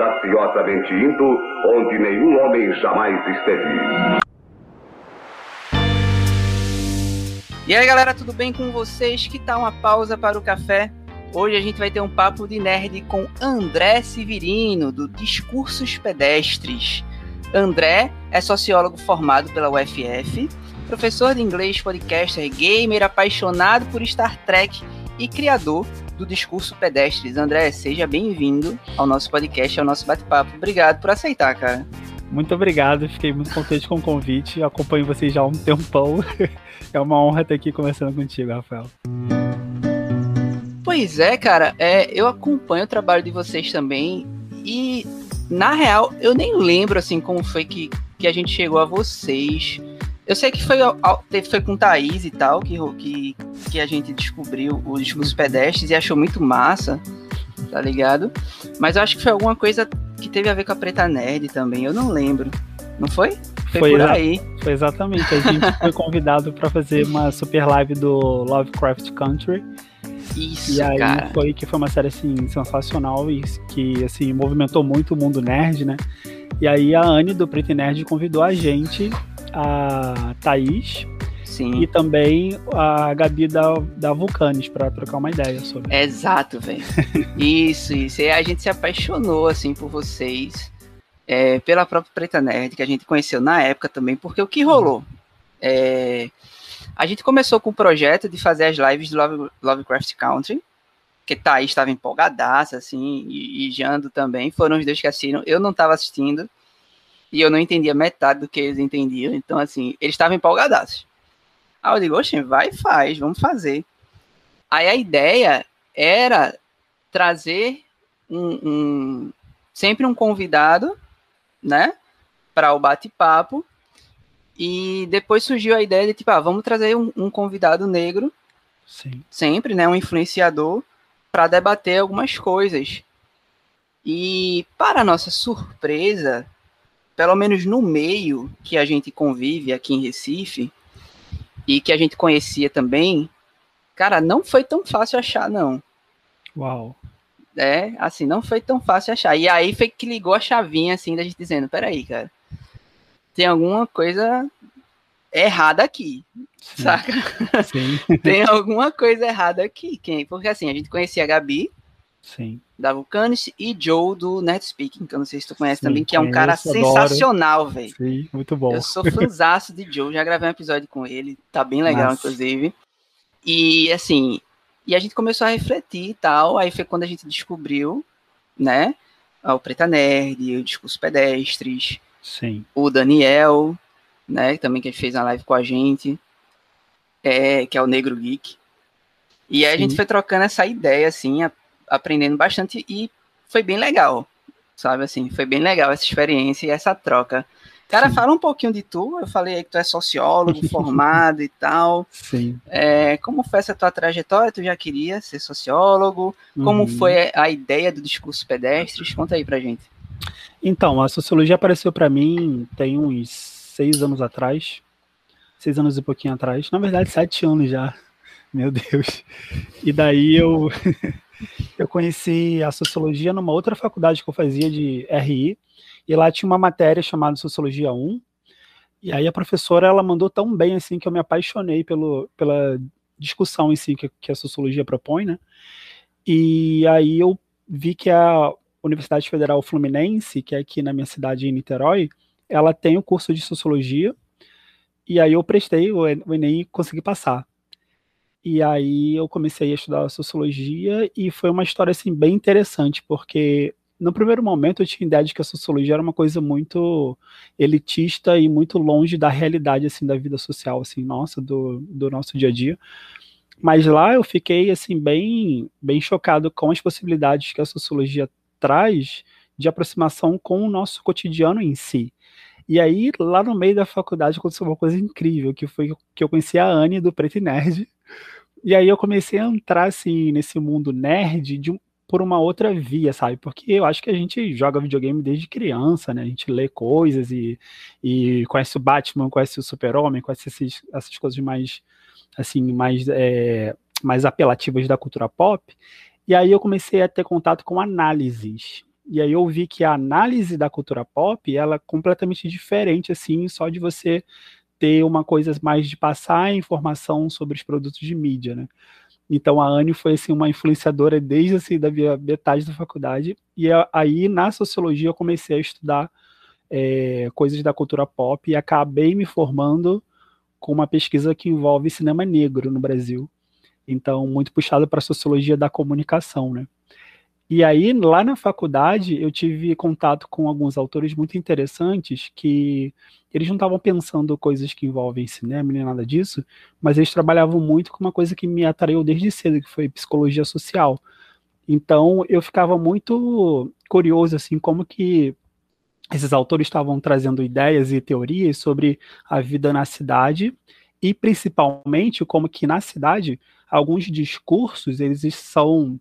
audaciosamente indo onde nenhum homem jamais esteve. E aí galera, tudo bem com vocês? Que tal uma pausa para o café? Hoje a gente vai ter um papo de nerd com André Severino, do Discursos Pedestres. André é sociólogo formado pela UFF, professor de inglês, podcaster, gamer, apaixonado por Star Trek e criador do Discurso Pedestres. André, seja bem-vindo ao nosso podcast, ao nosso bate-papo. Obrigado por aceitar, cara. Muito obrigado, fiquei muito contente com o convite. Acompanho vocês já há um tempão. É uma honra estar aqui conversando contigo, Rafael. Pois é, cara, é, eu acompanho o trabalho de vocês também e, na real, eu nem lembro, assim, como foi que, que a gente chegou a vocês. Eu sei que foi, foi com Thaís e tal, que, que, que a gente descobriu os discursos pedestres e achou muito massa, tá ligado? Mas eu acho que foi alguma coisa que teve a ver com a Preta Nerd também, eu não lembro. Não foi? Foi, foi por aí. Foi exatamente. A gente foi convidado para fazer uma super live do Lovecraft Country. Isso, e aí cara. foi que foi uma série assim sensacional e que assim movimentou muito o mundo nerd, né? E aí a Anne do Preto Nerd convidou a gente, a Thaís, Sim. e também a Gabi da, da Vulcanes para trocar uma ideia sobre. Exato, velho. isso, isso. E a gente se apaixonou assim por vocês é, pela própria Preta Nerd, que a gente conheceu na época também, porque o que rolou? É, a gente começou com o projeto de fazer as lives do Love, Lovecraft Country, que Thaís estava empolgadaça, assim, e, e Jando também, foram os dois que assistiram, eu não estava assistindo, e eu não entendia metade do que eles entendiam, então, assim, eles estavam empolgadaços. Aí eu digo, oxe, vai e faz, vamos fazer. Aí a ideia era trazer um, um sempre um convidado né? Para o bate-papo. E depois surgiu a ideia de, tipo, ah, vamos trazer um, um convidado negro, Sim. sempre, né? Um influenciador, para debater algumas coisas. E, para nossa surpresa, pelo menos no meio que a gente convive aqui em Recife, e que a gente conhecia também, cara, não foi tão fácil achar, não. Uau é, assim, não foi tão fácil achar. E aí foi que ligou a chavinha, assim, da gente dizendo, peraí, cara, tem alguma coisa errada aqui, Sim. saca? Sim. tem alguma coisa errada aqui. Quem? Porque, assim, a gente conhecia a Gabi, Sim. da Vulcanis, e Joe do Net Speaking, que eu não sei se tu conhece Sim, também, que é um cara sensacional, velho. Sim, muito bom. Eu sou fãzaço de Joe, já gravei um episódio com ele, tá bem legal, Nossa. inclusive. E, assim, e a gente começou a refletir e tal. Aí foi quando a gente descobriu, né? O Preta Nerd, o Discurso Pedestres. Sim. O Daniel, né? Também que fez uma live com a gente. É, que é o Negro Geek. E aí Sim. a gente foi trocando essa ideia, assim, a, aprendendo bastante. E foi bem legal, sabe? Assim, foi bem legal essa experiência e essa troca. Cara, Sim. fala um pouquinho de tu. Eu falei aí que tu é sociólogo formado e tal. Sim. É, como foi essa tua trajetória? Tu já queria ser sociólogo? Como uhum. foi a ideia do discurso pedestres? Conta aí pra gente. Então, a sociologia apareceu para mim tem uns seis anos atrás. Seis anos e pouquinho atrás. Na verdade, sete anos já. Meu Deus. E daí eu, eu conheci a sociologia numa outra faculdade que eu fazia de RI e lá tinha uma matéria chamada Sociologia 1, e aí a professora, ela mandou tão bem, assim, que eu me apaixonei pelo, pela discussão em si que, que a sociologia propõe, né? E aí eu vi que a Universidade Federal Fluminense, que é aqui na minha cidade, em Niterói, ela tem o curso de sociologia, e aí eu prestei o Enem e consegui passar. E aí eu comecei a estudar sociologia e foi uma história assim bem interessante, porque no primeiro momento eu tinha ideia de que a sociologia era uma coisa muito elitista e muito longe da realidade assim da vida social assim nossa do, do nosso dia a dia. Mas lá eu fiquei assim bem bem chocado com as possibilidades que a sociologia traz de aproximação com o nosso cotidiano em si e aí lá no meio da faculdade aconteceu uma coisa incrível que foi que eu conheci a Anne do Preto e Nerd e aí eu comecei a entrar assim nesse mundo nerd de um, por uma outra via, sabe? Porque eu acho que a gente joga videogame desde criança, né? A gente lê coisas e, e conhece o Batman, conhece o Super-Homem, conhece esses, essas coisas mais, assim, mais, é, mais apelativas da cultura pop. E aí eu comecei a ter contato com análises. E aí eu vi que a análise da cultura pop, ela é completamente diferente, assim, só de você ter uma coisa mais de passar informação sobre os produtos de mídia, né? Então a Anne foi assim uma influenciadora desde assim da metade da faculdade e aí na sociologia eu comecei a estudar é, coisas da cultura pop e acabei me formando com uma pesquisa que envolve cinema negro no Brasil. Então muito puxado para a sociologia da comunicação, né? E aí, lá na faculdade, eu tive contato com alguns autores muito interessantes que eles não estavam pensando coisas que envolvem cinema nem nada disso, mas eles trabalhavam muito com uma coisa que me atraiu desde cedo, que foi psicologia social. Então, eu ficava muito curioso, assim, como que esses autores estavam trazendo ideias e teorias sobre a vida na cidade e, principalmente, como que na cidade, alguns discursos, eles são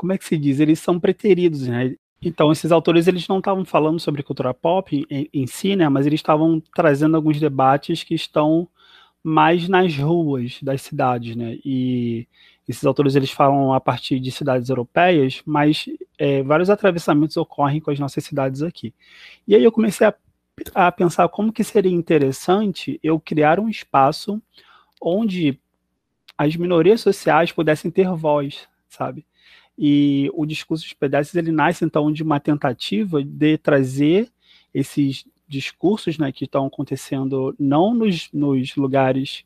como é que se diz? Eles são preteridos, né? Então, esses autores eles não estavam falando sobre cultura pop em, em si, né? Mas eles estavam trazendo alguns debates que estão mais nas ruas das cidades, né? E esses autores eles falam a partir de cidades europeias, mas é, vários atravessamentos ocorrem com as nossas cidades aqui. E aí eu comecei a, a pensar como que seria interessante eu criar um espaço onde as minorias sociais pudessem ter voz, sabe? E o discurso dos pedestres ele nasce então de uma tentativa de trazer esses discursos né, que estão acontecendo não nos, nos lugares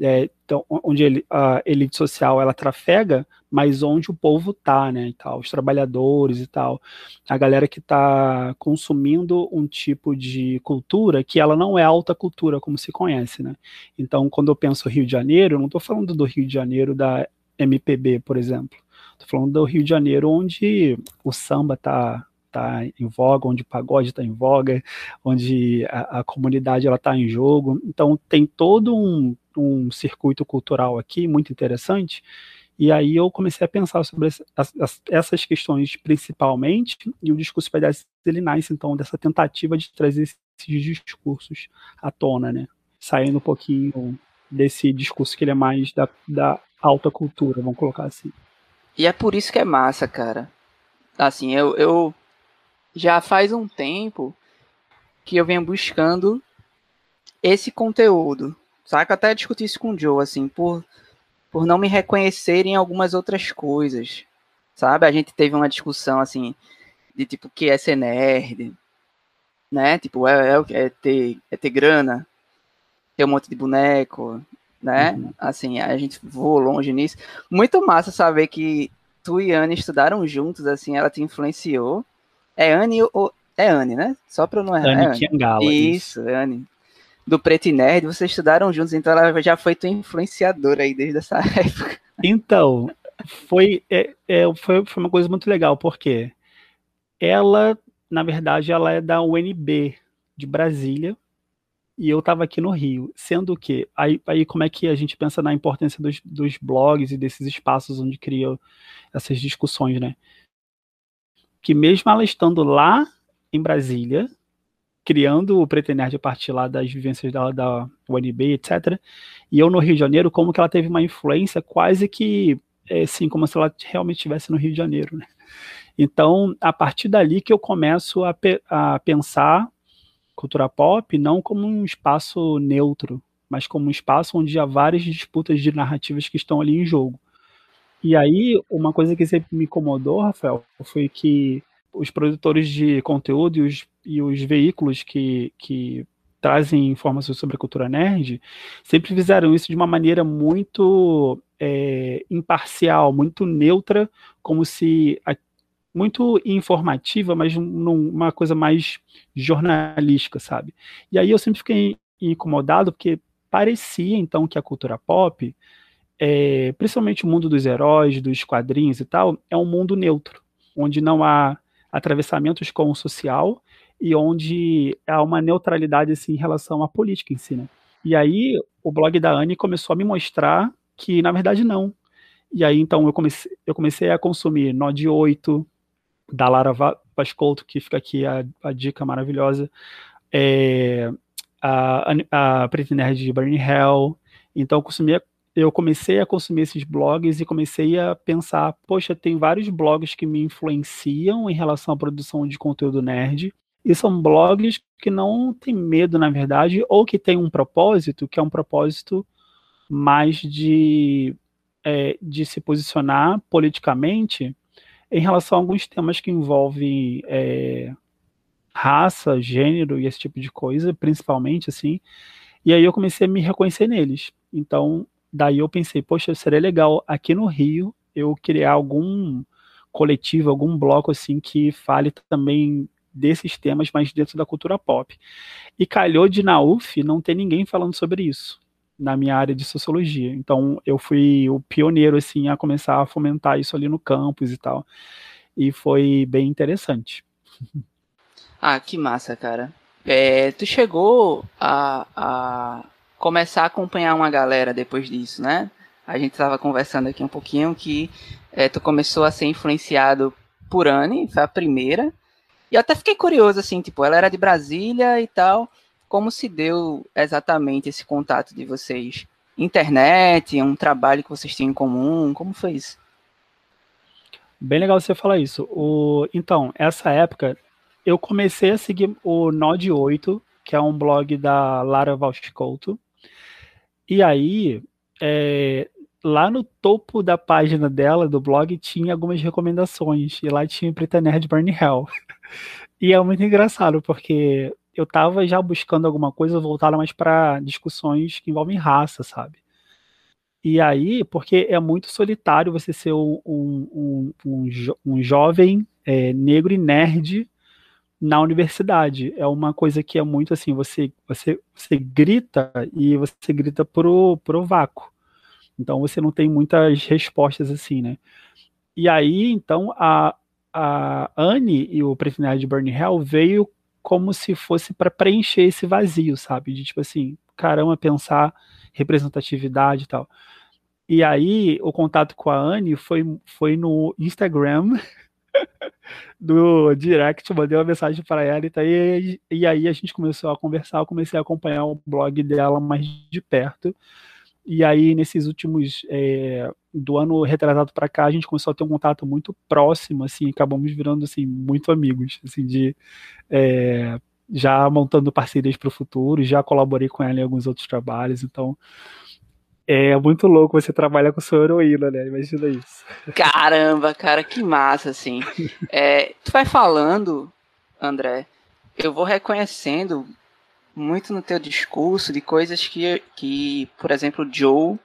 é, então, onde ele, a elite social ela trafega, mas onde o povo tá, né, os trabalhadores e tal, a galera que está consumindo um tipo de cultura que ela não é alta cultura como se conhece, né? Então, quando eu penso Rio de Janeiro, eu não estou falando do Rio de Janeiro da MPB, por exemplo. Tô falando do Rio de Janeiro, onde o samba tá, tá em voga, onde o pagode está em voga, onde a, a comunidade ela está em jogo. Então tem todo um, um circuito cultural aqui muito interessante. E aí eu comecei a pensar sobre as, essas questões principalmente, e o discurso pedestre ele nasce então dessa tentativa de trazer esses discursos à tona, né? Saindo um pouquinho desse discurso que ele é mais da, da alta cultura, vamos colocar assim. E é por isso que é massa, cara. Assim, eu, eu já faz um tempo que eu venho buscando esse conteúdo. Saca? Até discutir isso com o Joe, assim, por, por não me reconhecer em algumas outras coisas. Sabe? A gente teve uma discussão, assim, de tipo, o que é ser nerd, né? Tipo, é, é, é, ter, é ter grana, ter um monte de boneco, né? Uhum. Assim, a gente voou longe nisso. Muito massa saber que tu e Anne estudaram juntos, assim, ela te influenciou. É Anne ou. É Anne, né? Só pra não errar. Anne Kiangala. Isso, isso, é Anne. Do Preto e Nerd, vocês estudaram juntos, então ela já foi tua influenciadora aí desde essa época. Então, foi, é, é, foi, foi uma coisa muito legal, porque ela, na verdade, ela é da UNB de Brasília, e eu estava aqui no Rio, sendo que aí, aí como é que a gente pensa na importância dos, dos blogs e desses espaços onde cria essas discussões, né? Que mesmo ela estando lá em Brasília, criando o Preto Nerd a partir lá das vivências dela da UNB, etc. E eu no Rio de Janeiro, como que ela teve uma influência quase que, é, assim, como se ela realmente estivesse no Rio de Janeiro, né? Então, a partir dali que eu começo a, pe a pensar cultura pop não como um espaço neutro, mas como um espaço onde há várias disputas de narrativas que estão ali em jogo. E aí, uma coisa que sempre me incomodou, Rafael, foi que os produtores de conteúdo e os, e os veículos que, que trazem informações sobre a cultura nerd sempre fizeram isso de uma maneira muito é, imparcial, muito neutra, como se a, muito informativa, mas numa coisa mais jornalística, sabe? E aí eu sempre fiquei incomodado porque parecia então que a cultura pop, é, principalmente o mundo dos heróis, dos quadrinhos e tal, é um mundo neutro, onde não há atravessamentos com o social e onde há uma neutralidade assim em relação à política em si, né? E aí o blog da Anne começou a me mostrar que na verdade não. E aí então eu comecei, eu comecei a consumir Node 8, da Lara Pascolto, que fica aqui a, a dica maravilhosa. É, a, a Pretty Nerd de Burning Hell. Então, eu consumia eu comecei a consumir esses blogs e comecei a pensar, poxa, tem vários blogs que me influenciam em relação à produção de conteúdo nerd. E são blogs que não têm medo, na verdade, ou que têm um propósito, que é um propósito mais de, é, de se posicionar politicamente em relação a alguns temas que envolvem é, raça, gênero e esse tipo de coisa, principalmente, assim. E aí eu comecei a me reconhecer neles. Então, daí eu pensei, poxa, seria legal aqui no Rio eu criar algum coletivo, algum bloco assim que fale também desses temas, mas dentro da cultura pop. E calhou de na UF não ter ninguém falando sobre isso na minha área de sociologia. Então eu fui o pioneiro assim a começar a fomentar isso ali no campus e tal. E foi bem interessante. Ah, que massa, cara. É, tu chegou a, a começar a acompanhar uma galera depois disso, né? A gente estava conversando aqui um pouquinho que é, tu começou a ser influenciado por Anne, foi a primeira. E eu até fiquei curioso, assim, tipo, ela era de Brasília e tal. Como se deu exatamente esse contato de vocês? Internet, um trabalho que vocês tinham em comum? Como foi isso? Bem legal você falar isso. O, então, essa época, eu comecei a seguir o Node 8, que é um blog da Lara Valchicouto. E aí, é, lá no topo da página dela, do blog, tinha algumas recomendações. E lá tinha Preta Nerd Burn Hell. E é muito engraçado, porque eu tava já buscando alguma coisa voltada mais para discussões que envolvem raça, sabe? E aí, porque é muito solitário você ser um, um, um, jo um jovem é, negro e nerd na universidade. É uma coisa que é muito assim, você, você, você grita e você grita pro, pro vácuo. Então você não tem muitas respostas assim, né? E aí, então, a, a Anne e o Prefeinário de Burning Hell veio como se fosse para preencher esse vazio, sabe? De tipo assim, caramba, pensar representatividade e tal. E aí, o contato com a Anne foi, foi no Instagram do direct, mandei uma mensagem para ela e, tá, e, e aí a gente começou a conversar, eu comecei a acompanhar o blog dela mais de perto. E aí, nesses últimos. É, do ano retrasado para cá, a gente começou a ter um contato muito próximo, assim, acabamos virando, assim, muito amigos, assim, de. É, já montando parcerias para o futuro, já colaborei com ela em alguns outros trabalhos, então. É muito louco você trabalhar com sua heroína, né? Imagina isso. Caramba, cara, que massa, assim. É, tu vai falando, André, eu vou reconhecendo muito no teu discurso de coisas que, que por exemplo, Joe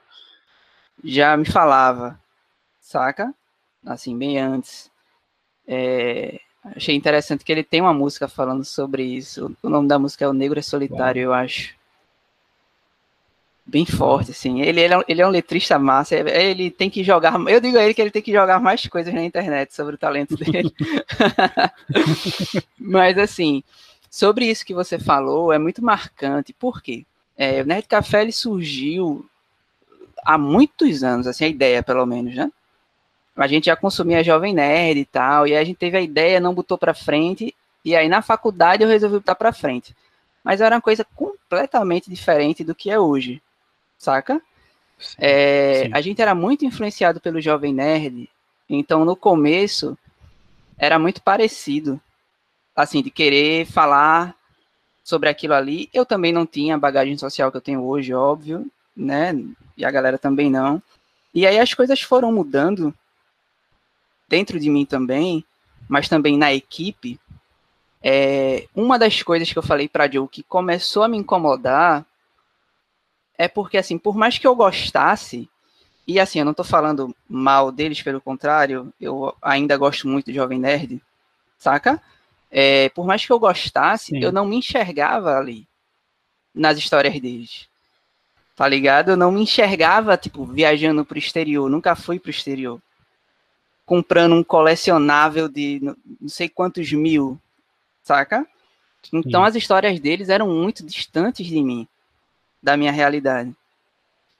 já me falava, saca? Assim, bem antes. É, achei interessante que ele tem uma música falando sobre isso. O nome da música é O Negro é Solitário, eu acho. Bem forte, assim. Ele, ele, é, ele é um letrista massa. É, ele tem que jogar. Eu digo a ele que ele tem que jogar mais coisas na internet sobre o talento dele. Mas, assim, Sobre isso que você falou, é muito marcante. Por quê? É, o Nerd Café ele surgiu há muitos anos, assim, a ideia, pelo menos, né? A gente já consumia Jovem Nerd e tal, e aí a gente teve a ideia, não botou para frente, e aí na faculdade eu resolvi botar para frente. Mas era uma coisa completamente diferente do que é hoje, saca? Sim, é, sim. A gente era muito influenciado pelo Jovem Nerd, então no começo era muito parecido assim, de querer falar sobre aquilo ali. Eu também não tinha a bagagem social que eu tenho hoje, óbvio, né? E a galera também não. E aí as coisas foram mudando dentro de mim também, mas também na equipe. É, uma das coisas que eu falei para Joe que começou a me incomodar é porque, assim, por mais que eu gostasse, e assim, eu não tô falando mal deles, pelo contrário, eu ainda gosto muito do Jovem Nerd, saca? É, por mais que eu gostasse, Sim. eu não me enxergava ali nas histórias deles. Tá ligado? Eu não me enxergava, tipo, viajando pro exterior. Nunca fui pro exterior. Comprando um colecionável de não sei quantos mil, saca? Então Sim. as histórias deles eram muito distantes de mim, da minha realidade.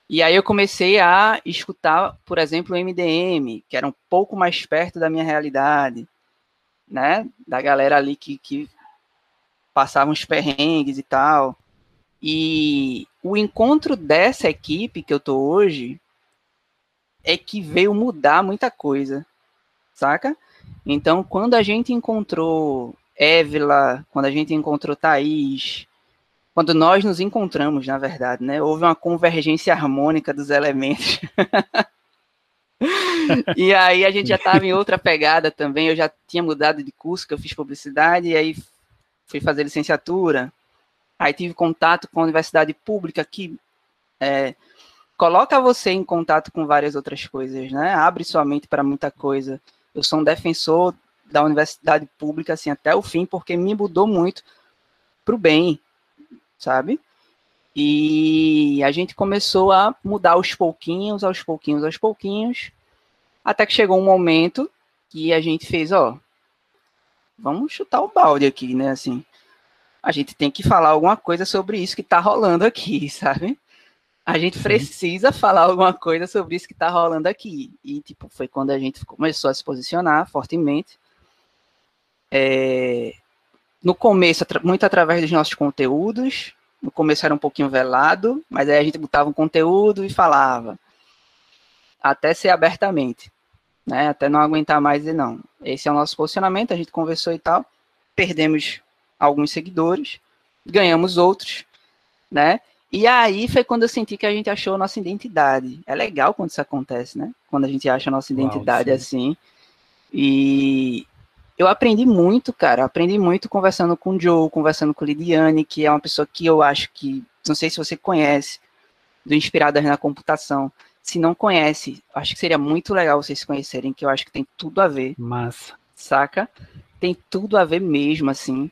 E aí eu comecei a escutar, por exemplo, o MDM, que era um pouco mais perto da minha realidade né? Da galera ali que, que passava uns perrengues e tal. E o encontro dessa equipe que eu tô hoje é que veio mudar muita coisa, saca? Então, quando a gente encontrou Évila, quando a gente encontrou Thaís, quando nós nos encontramos, na verdade, né? Houve uma convergência harmônica dos elementos. e aí a gente já estava em outra pegada também. Eu já tinha mudado de curso, que eu fiz publicidade, e aí fui fazer licenciatura. Aí tive contato com a universidade pública que é, coloca você em contato com várias outras coisas, né? Abre sua mente para muita coisa. Eu sou um defensor da universidade pública assim até o fim, porque me mudou muito para o bem, sabe? E a gente começou a mudar aos pouquinhos, aos pouquinhos, aos pouquinhos, até que chegou um momento que a gente fez, ó, vamos chutar o balde aqui, né? Assim, a gente tem que falar alguma coisa sobre isso que tá rolando aqui, sabe? A gente precisa falar alguma coisa sobre isso que tá rolando aqui. E, tipo, foi quando a gente começou a se posicionar fortemente. É, no começo, muito através dos nossos conteúdos. No começo era um pouquinho velado, mas aí a gente botava um conteúdo e falava. Até ser abertamente. Né? Até não aguentar mais e não. Esse é o nosso posicionamento, a gente conversou e tal. Perdemos alguns seguidores, ganhamos outros, né? E aí foi quando eu senti que a gente achou a nossa identidade. É legal quando isso acontece, né? Quando a gente acha a nossa identidade Uau, assim. E eu aprendi muito, cara. Aprendi muito conversando com o Joe, conversando com Lidiane, que é uma pessoa que eu acho que, não sei se você conhece, do Inspiradas na Computação. Se não conhece, acho que seria muito legal vocês se conhecerem, que eu acho que tem tudo a ver. Massa. Saca? Tem tudo a ver mesmo, assim.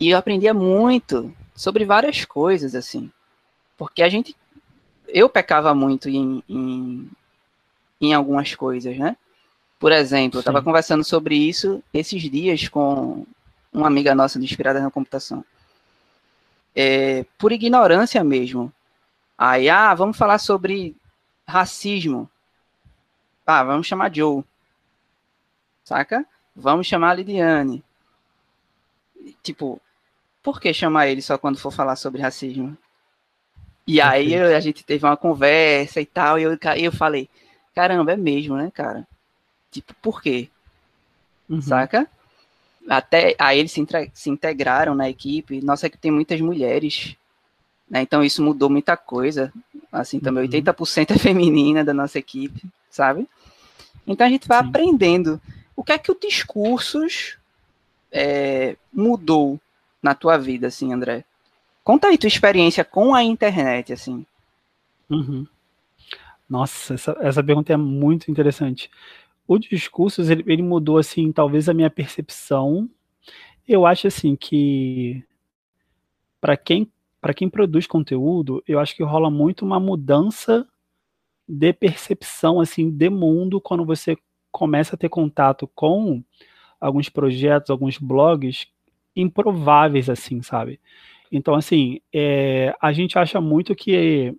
E eu aprendia muito sobre várias coisas, assim. Porque a gente. Eu pecava muito em, em, em algumas coisas, né? Por exemplo, eu estava conversando sobre isso esses dias com uma amiga nossa do Inspirada na Computação. É, por ignorância mesmo. Aí, ah, vamos falar sobre racismo. Ah, vamos chamar Joe. Saca? Vamos chamar Lidiane. Tipo, por que chamar ele só quando for falar sobre racismo? E aí a gente teve uma conversa e tal, e eu, eu falei, caramba, é mesmo, né, cara? Tipo, por quê? Uhum. Saca? Até aí eles se, se integraram na equipe. Nossa equipe tem muitas mulheres, né? Então isso mudou muita coisa. Assim, também uhum. 80% é feminina da nossa equipe, sabe? Então a gente vai Sim. aprendendo. O que é que o discursos é, mudou na tua vida, assim, André? Conta aí tua experiência com a internet, assim. Uhum. Nossa, essa, essa pergunta é muito interessante o discursos ele, ele mudou assim, talvez a minha percepção. Eu acho assim que para quem para quem produz conteúdo, eu acho que rola muito uma mudança de percepção assim de mundo quando você começa a ter contato com alguns projetos, alguns blogs improváveis assim, sabe? Então assim, é, a gente acha muito que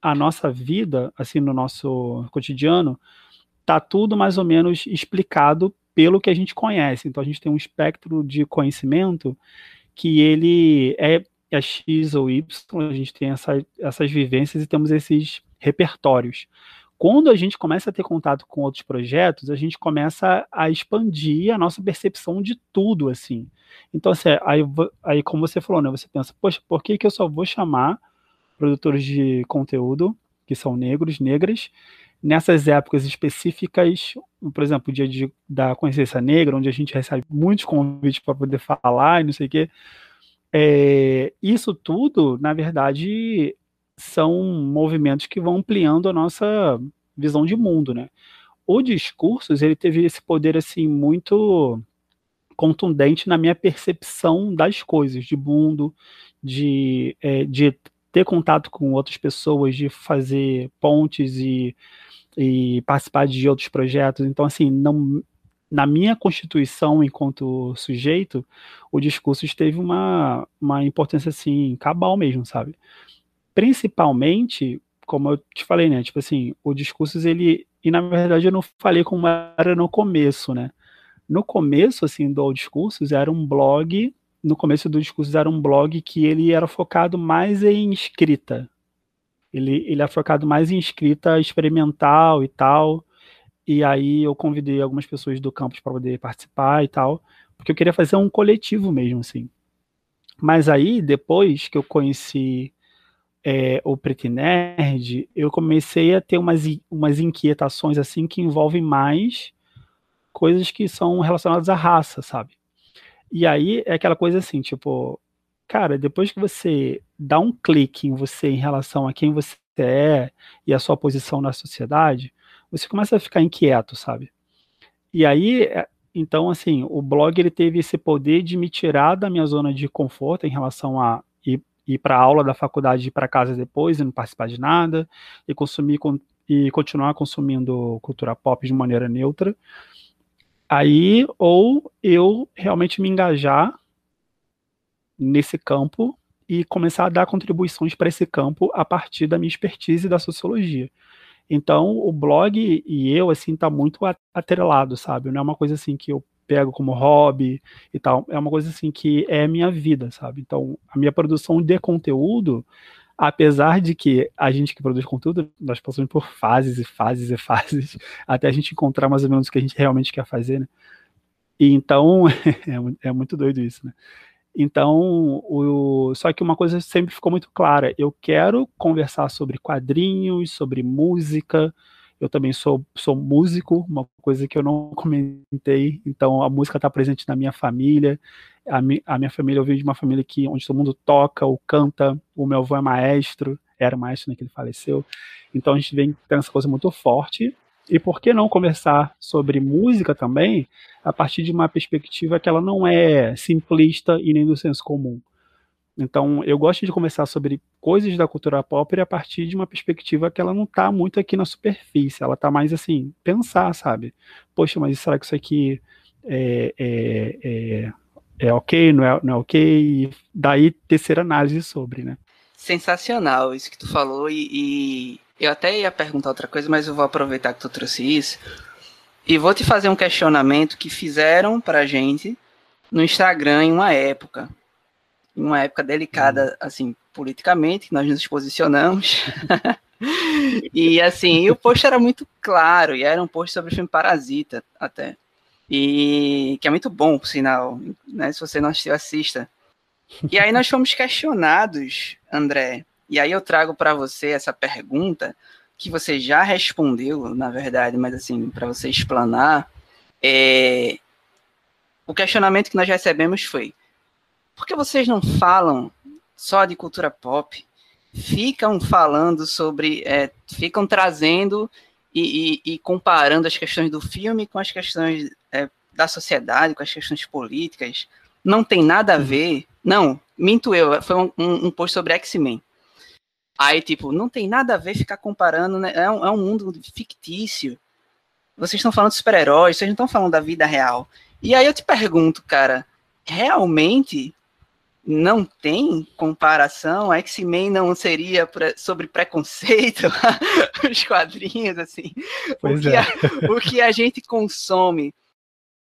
a nossa vida, assim, no nosso cotidiano, está tudo mais ou menos explicado pelo que a gente conhece. Então a gente tem um espectro de conhecimento que ele é, é X ou Y, a gente tem essa, essas vivências e temos esses repertórios. Quando a gente começa a ter contato com outros projetos, a gente começa a expandir a nossa percepção de tudo, assim. Então, assim, aí, aí como você falou, né, você pensa, poxa, por que, que eu só vou chamar produtores de conteúdo que são negros, negras, nessas épocas específicas, por exemplo, o dia de, da consciência negra, onde a gente recebe muitos convites para poder falar e não sei o quê, é, isso tudo, na verdade, são movimentos que vão ampliando a nossa visão de mundo, né? O discursos, ele teve esse poder, assim, muito contundente na minha percepção das coisas, de mundo, de, é, de ter contato com outras pessoas, de fazer pontes e e participar de outros projetos. Então, assim, não, na minha constituição enquanto sujeito, o discurso teve uma, uma importância, assim, cabal mesmo, sabe? Principalmente, como eu te falei, né? Tipo assim, o discurso, ele... E, na verdade, eu não falei como era no começo, né? No começo, assim, do Discursos, era um blog... No começo do Discursos era um blog que ele era focado mais em escrita, Ele, ele é focado mais em escrita experimental e tal. E aí eu convidei algumas pessoas do campus para poder participar e tal, porque eu queria fazer um coletivo mesmo, assim. Mas aí, depois que eu conheci é, o Preto Nerd, eu comecei a ter umas, umas inquietações, assim, que envolvem mais coisas que são relacionadas à raça, sabe? E aí é aquela coisa assim, tipo, cara, depois que você dá um clique em você em relação a quem você é e a sua posição na sociedade, você começa a ficar inquieto, sabe? E aí, é, então, assim, o blog ele teve esse poder de me tirar da minha zona de conforto em relação a ir, ir para aula da faculdade, ir para casa depois e não participar de nada, e consumir e continuar consumindo cultura pop de maneira neutra. Aí, ou eu realmente me engajar nesse campo e começar a dar contribuições para esse campo a partir da minha expertise da sociologia. Então, o blog e eu, assim, tá muito atrelado, sabe? Não é uma coisa assim que eu pego como hobby e tal. É uma coisa assim que é minha vida, sabe? Então, a minha produção de conteúdo, apesar de que a gente que produz conteúdo, nós passamos por fases e fases e fases, até a gente encontrar mais ou menos o que a gente realmente quer fazer, né? E então, é, é muito doido isso, né? Então, o, só que uma coisa sempre ficou muito clara: eu quero conversar sobre quadrinhos, sobre música. Eu também sou, sou músico, uma coisa que eu não comentei. Então, a música está presente na minha família. A, mi, a minha família, eu venho de uma família que, onde todo mundo toca ou canta. O meu avô é maestro, era maestro, né, que ele faleceu. Então, a gente vem tem essa coisa muito forte. E por que não conversar sobre música também a partir de uma perspectiva que ela não é simplista e nem do senso comum? Então, eu gosto de conversar sobre coisas da cultura pop a partir de uma perspectiva que ela não está muito aqui na superfície, ela está mais assim, pensar, sabe? Poxa, mas será que isso aqui é, é, é, é ok, não é, não é ok? E daí terceira análise sobre, né? Sensacional isso que tu falou e, e eu até ia perguntar outra coisa, mas eu vou aproveitar que tu trouxe isso. E vou te fazer um questionamento que fizeram pra gente no Instagram em uma época. Em uma época delicada, hum. assim, politicamente, que nós nos posicionamos. e assim, e o post era muito claro, e era um post sobre o filme Parasita, até. E que é muito bom, por sinal, né? Se você não assistiu, assista. E aí nós fomos questionados, André, e aí eu trago para você essa pergunta que você já respondeu, na verdade, mas assim, para você explanar, é... o questionamento que nós recebemos foi: por que vocês não falam só de cultura pop? Ficam falando sobre, é, ficam trazendo e, e, e, comparando as questões do filme com as questões é, da sociedade, com as questões políticas. Não tem nada a ver. Não, minto eu, foi um, um, um post sobre X-Men. Aí, tipo, não tem nada a ver ficar comparando, né? É um, é um mundo fictício. Vocês estão falando de super-heróis, vocês não estão falando da vida real. E aí eu te pergunto, cara, realmente não tem comparação? X-Men não seria sobre preconceito? Os quadrinhos, assim. o que, é. a, o que a gente consome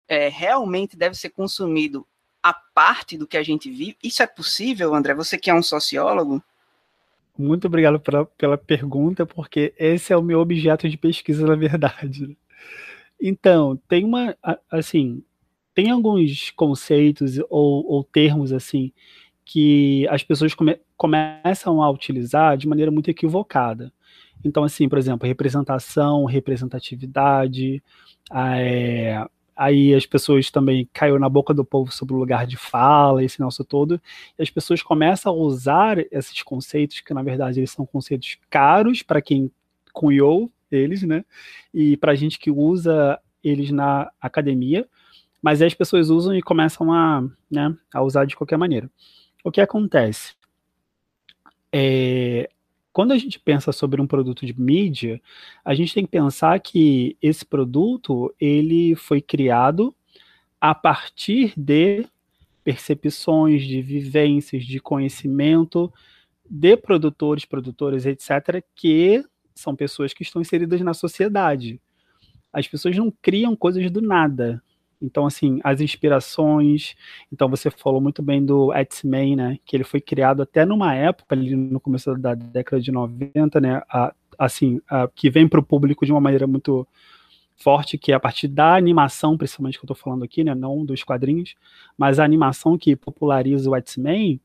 é, realmente deve ser consumido a parte do que a gente vive? Isso é possível, André? Você que é um sociólogo? Muito obrigado pela, pela pergunta, porque esse é o meu objeto de pesquisa, na verdade. Então, tem uma, assim, tem alguns conceitos ou, ou termos, assim, que as pessoas come, começam a utilizar de maneira muito equivocada. Então, assim, por exemplo, representação, representatividade, é, aí as pessoas também caiu na boca do povo sobre o lugar de fala, esse nosso todo, e as pessoas começam a usar esses conceitos, que na verdade eles são conceitos caros para quem cunhou eles, né? E para a gente que usa eles na academia, mas aí as pessoas usam e começam a, né, a usar de qualquer maneira. O que acontece? É, quando a gente pensa sobre um produto de mídia, a gente tem que pensar que esse produto ele foi criado a partir de percepções, de vivências, de conhecimento de produtores, produtoras, etc., que são pessoas que estão inseridas na sociedade. As pessoas não criam coisas do nada. Então, assim, as inspirações. Então, você falou muito bem do X-Men, né? Que ele foi criado até numa época, ali no começo da década de 90, né? A, assim, a, que vem para o público de uma maneira muito forte, que é a partir da animação, principalmente que eu estou falando aqui, né? Não dos quadrinhos, mas a animação que populariza o X-Men.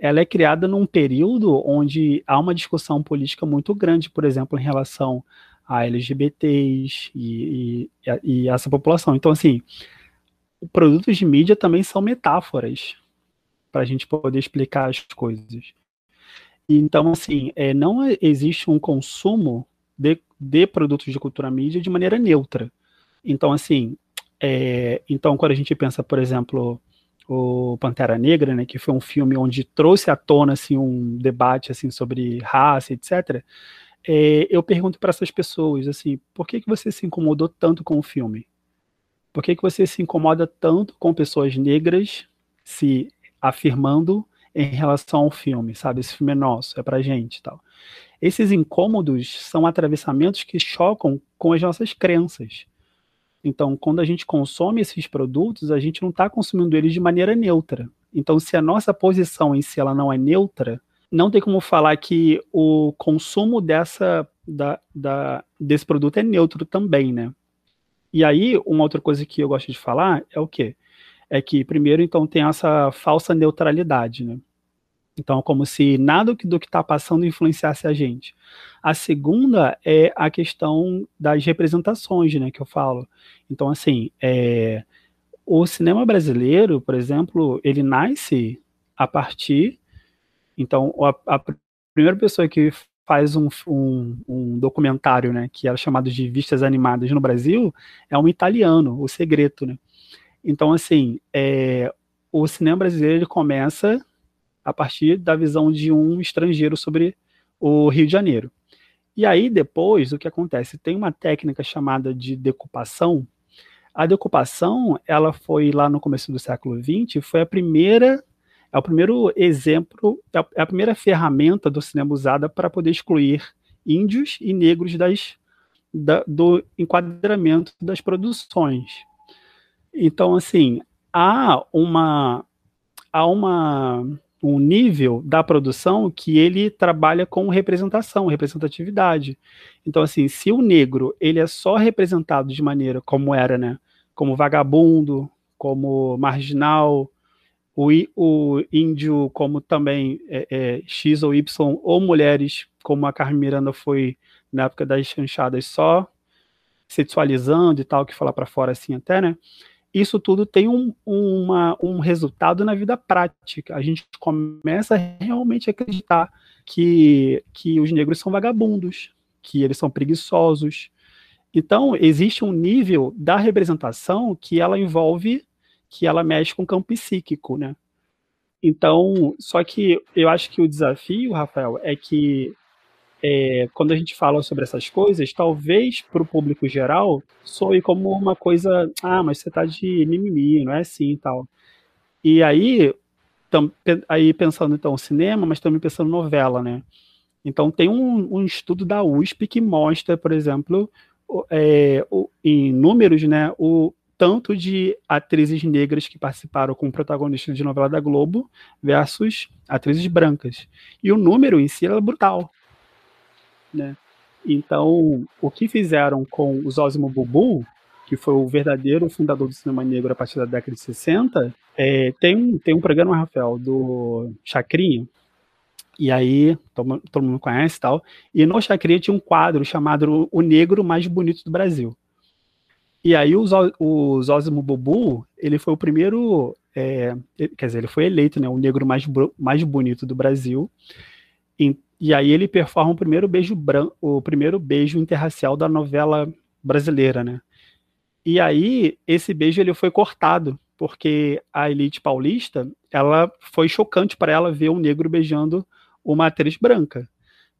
Ela é criada num período onde há uma discussão política muito grande, por exemplo, em relação a LGBTs e, e, e essa população. Então, assim, produtos de mídia também são metáforas para a gente poder explicar as coisas. Então, assim, é, não existe um consumo de, de, produtos de cultura mídia de maneira neutra. Então, assim, é, então quando a gente pensa, por exemplo, o Pantera Negra, né, que foi um filme onde trouxe à tona assim um debate assim sobre raça, etc é, eu pergunto para essas pessoas assim, por que, que você se incomodou tanto com o filme? Por que, que você se incomoda tanto com pessoas negras se afirmando em relação ao filme, sabe? Esse filme é nosso, é pra gente tal. Esses incômodos são atravessamentos que chocam com as nossas crenças. Então, quando a gente consome esses produtos, a gente não está consumindo eles de maneira neutra. Então, se a nossa posição em si ela não é neutra, não tem como falar que o consumo dessa da, da, desse produto é neutro também, né? E aí, uma outra coisa que eu gosto de falar é o quê? É que, primeiro, então, tem essa falsa neutralidade, né? Então, como se nada do que está passando influenciasse a gente. A segunda é a questão das representações, né, que eu falo. Então, assim, é, o cinema brasileiro, por exemplo, ele nasce a partir então, a, a primeira pessoa que faz um, um, um, documentário, né, que era chamado de Vistas Animadas no Brasil, é um italiano, o Segreto, né? Então, assim, é, o cinema brasileiro ele começa a partir da visão de um estrangeiro sobre o Rio de Janeiro. E aí, depois, o que acontece? Tem uma técnica chamada de decupação. A decupação, ela foi lá no começo do século XX, foi a primeira é o primeiro exemplo, é, é a primeira ferramenta do cinema usada para poder excluir índios e negros das, da, do enquadramento das produções. Então, assim, há uma há uma um nível da produção que ele trabalha com representação, representatividade. Então, assim, se o negro ele é só representado de maneira como era, né, como vagabundo, como marginal, o, o índio, como também é, é, X ou Y, ou mulheres, como a Carmen Miranda foi na época das chanchadas, só sexualizando e tal, que fala para fora assim até, né? Isso tudo tem um, uma, um resultado na vida prática. A gente começa a realmente acreditar que, que os negros são vagabundos, que eles são preguiçosos. Então, existe um nível da representação que ela envolve que ela mexe com o campo psíquico, né? Então, só que eu acho que o desafio, Rafael, é que é, quando a gente fala sobre essas coisas, talvez para o público geral soe como uma coisa, ah, mas você tá de mimimi, não é assim e tal. E aí, tam, aí pensando então cinema, mas também pensando novela, né? Então tem um, um estudo da USP que mostra, por exemplo, é, o, em números, né, o, tanto de atrizes negras que participaram como protagonistas de novela da Globo versus atrizes brancas. E o número em si era brutal. Né? Então, o que fizeram com o Zózimo Bubu, que foi o verdadeiro fundador do cinema negro a partir da década de 60, é, tem, um, tem um programa, Rafael, do Chacrinha, e aí, todo, todo mundo conhece e tal, e no Chacrinha tinha um quadro chamado O Negro Mais Bonito do Brasil. E aí o, o Zózimo Bubu, ele foi o primeiro, é, quer dizer, ele foi eleito, né, o negro mais, mais bonito do Brasil. E, e aí ele performa o primeiro beijo branco, o primeiro beijo interracial da novela brasileira, né? E aí esse beijo ele foi cortado, porque a elite paulista, ela foi chocante para ela ver um negro beijando uma atriz branca.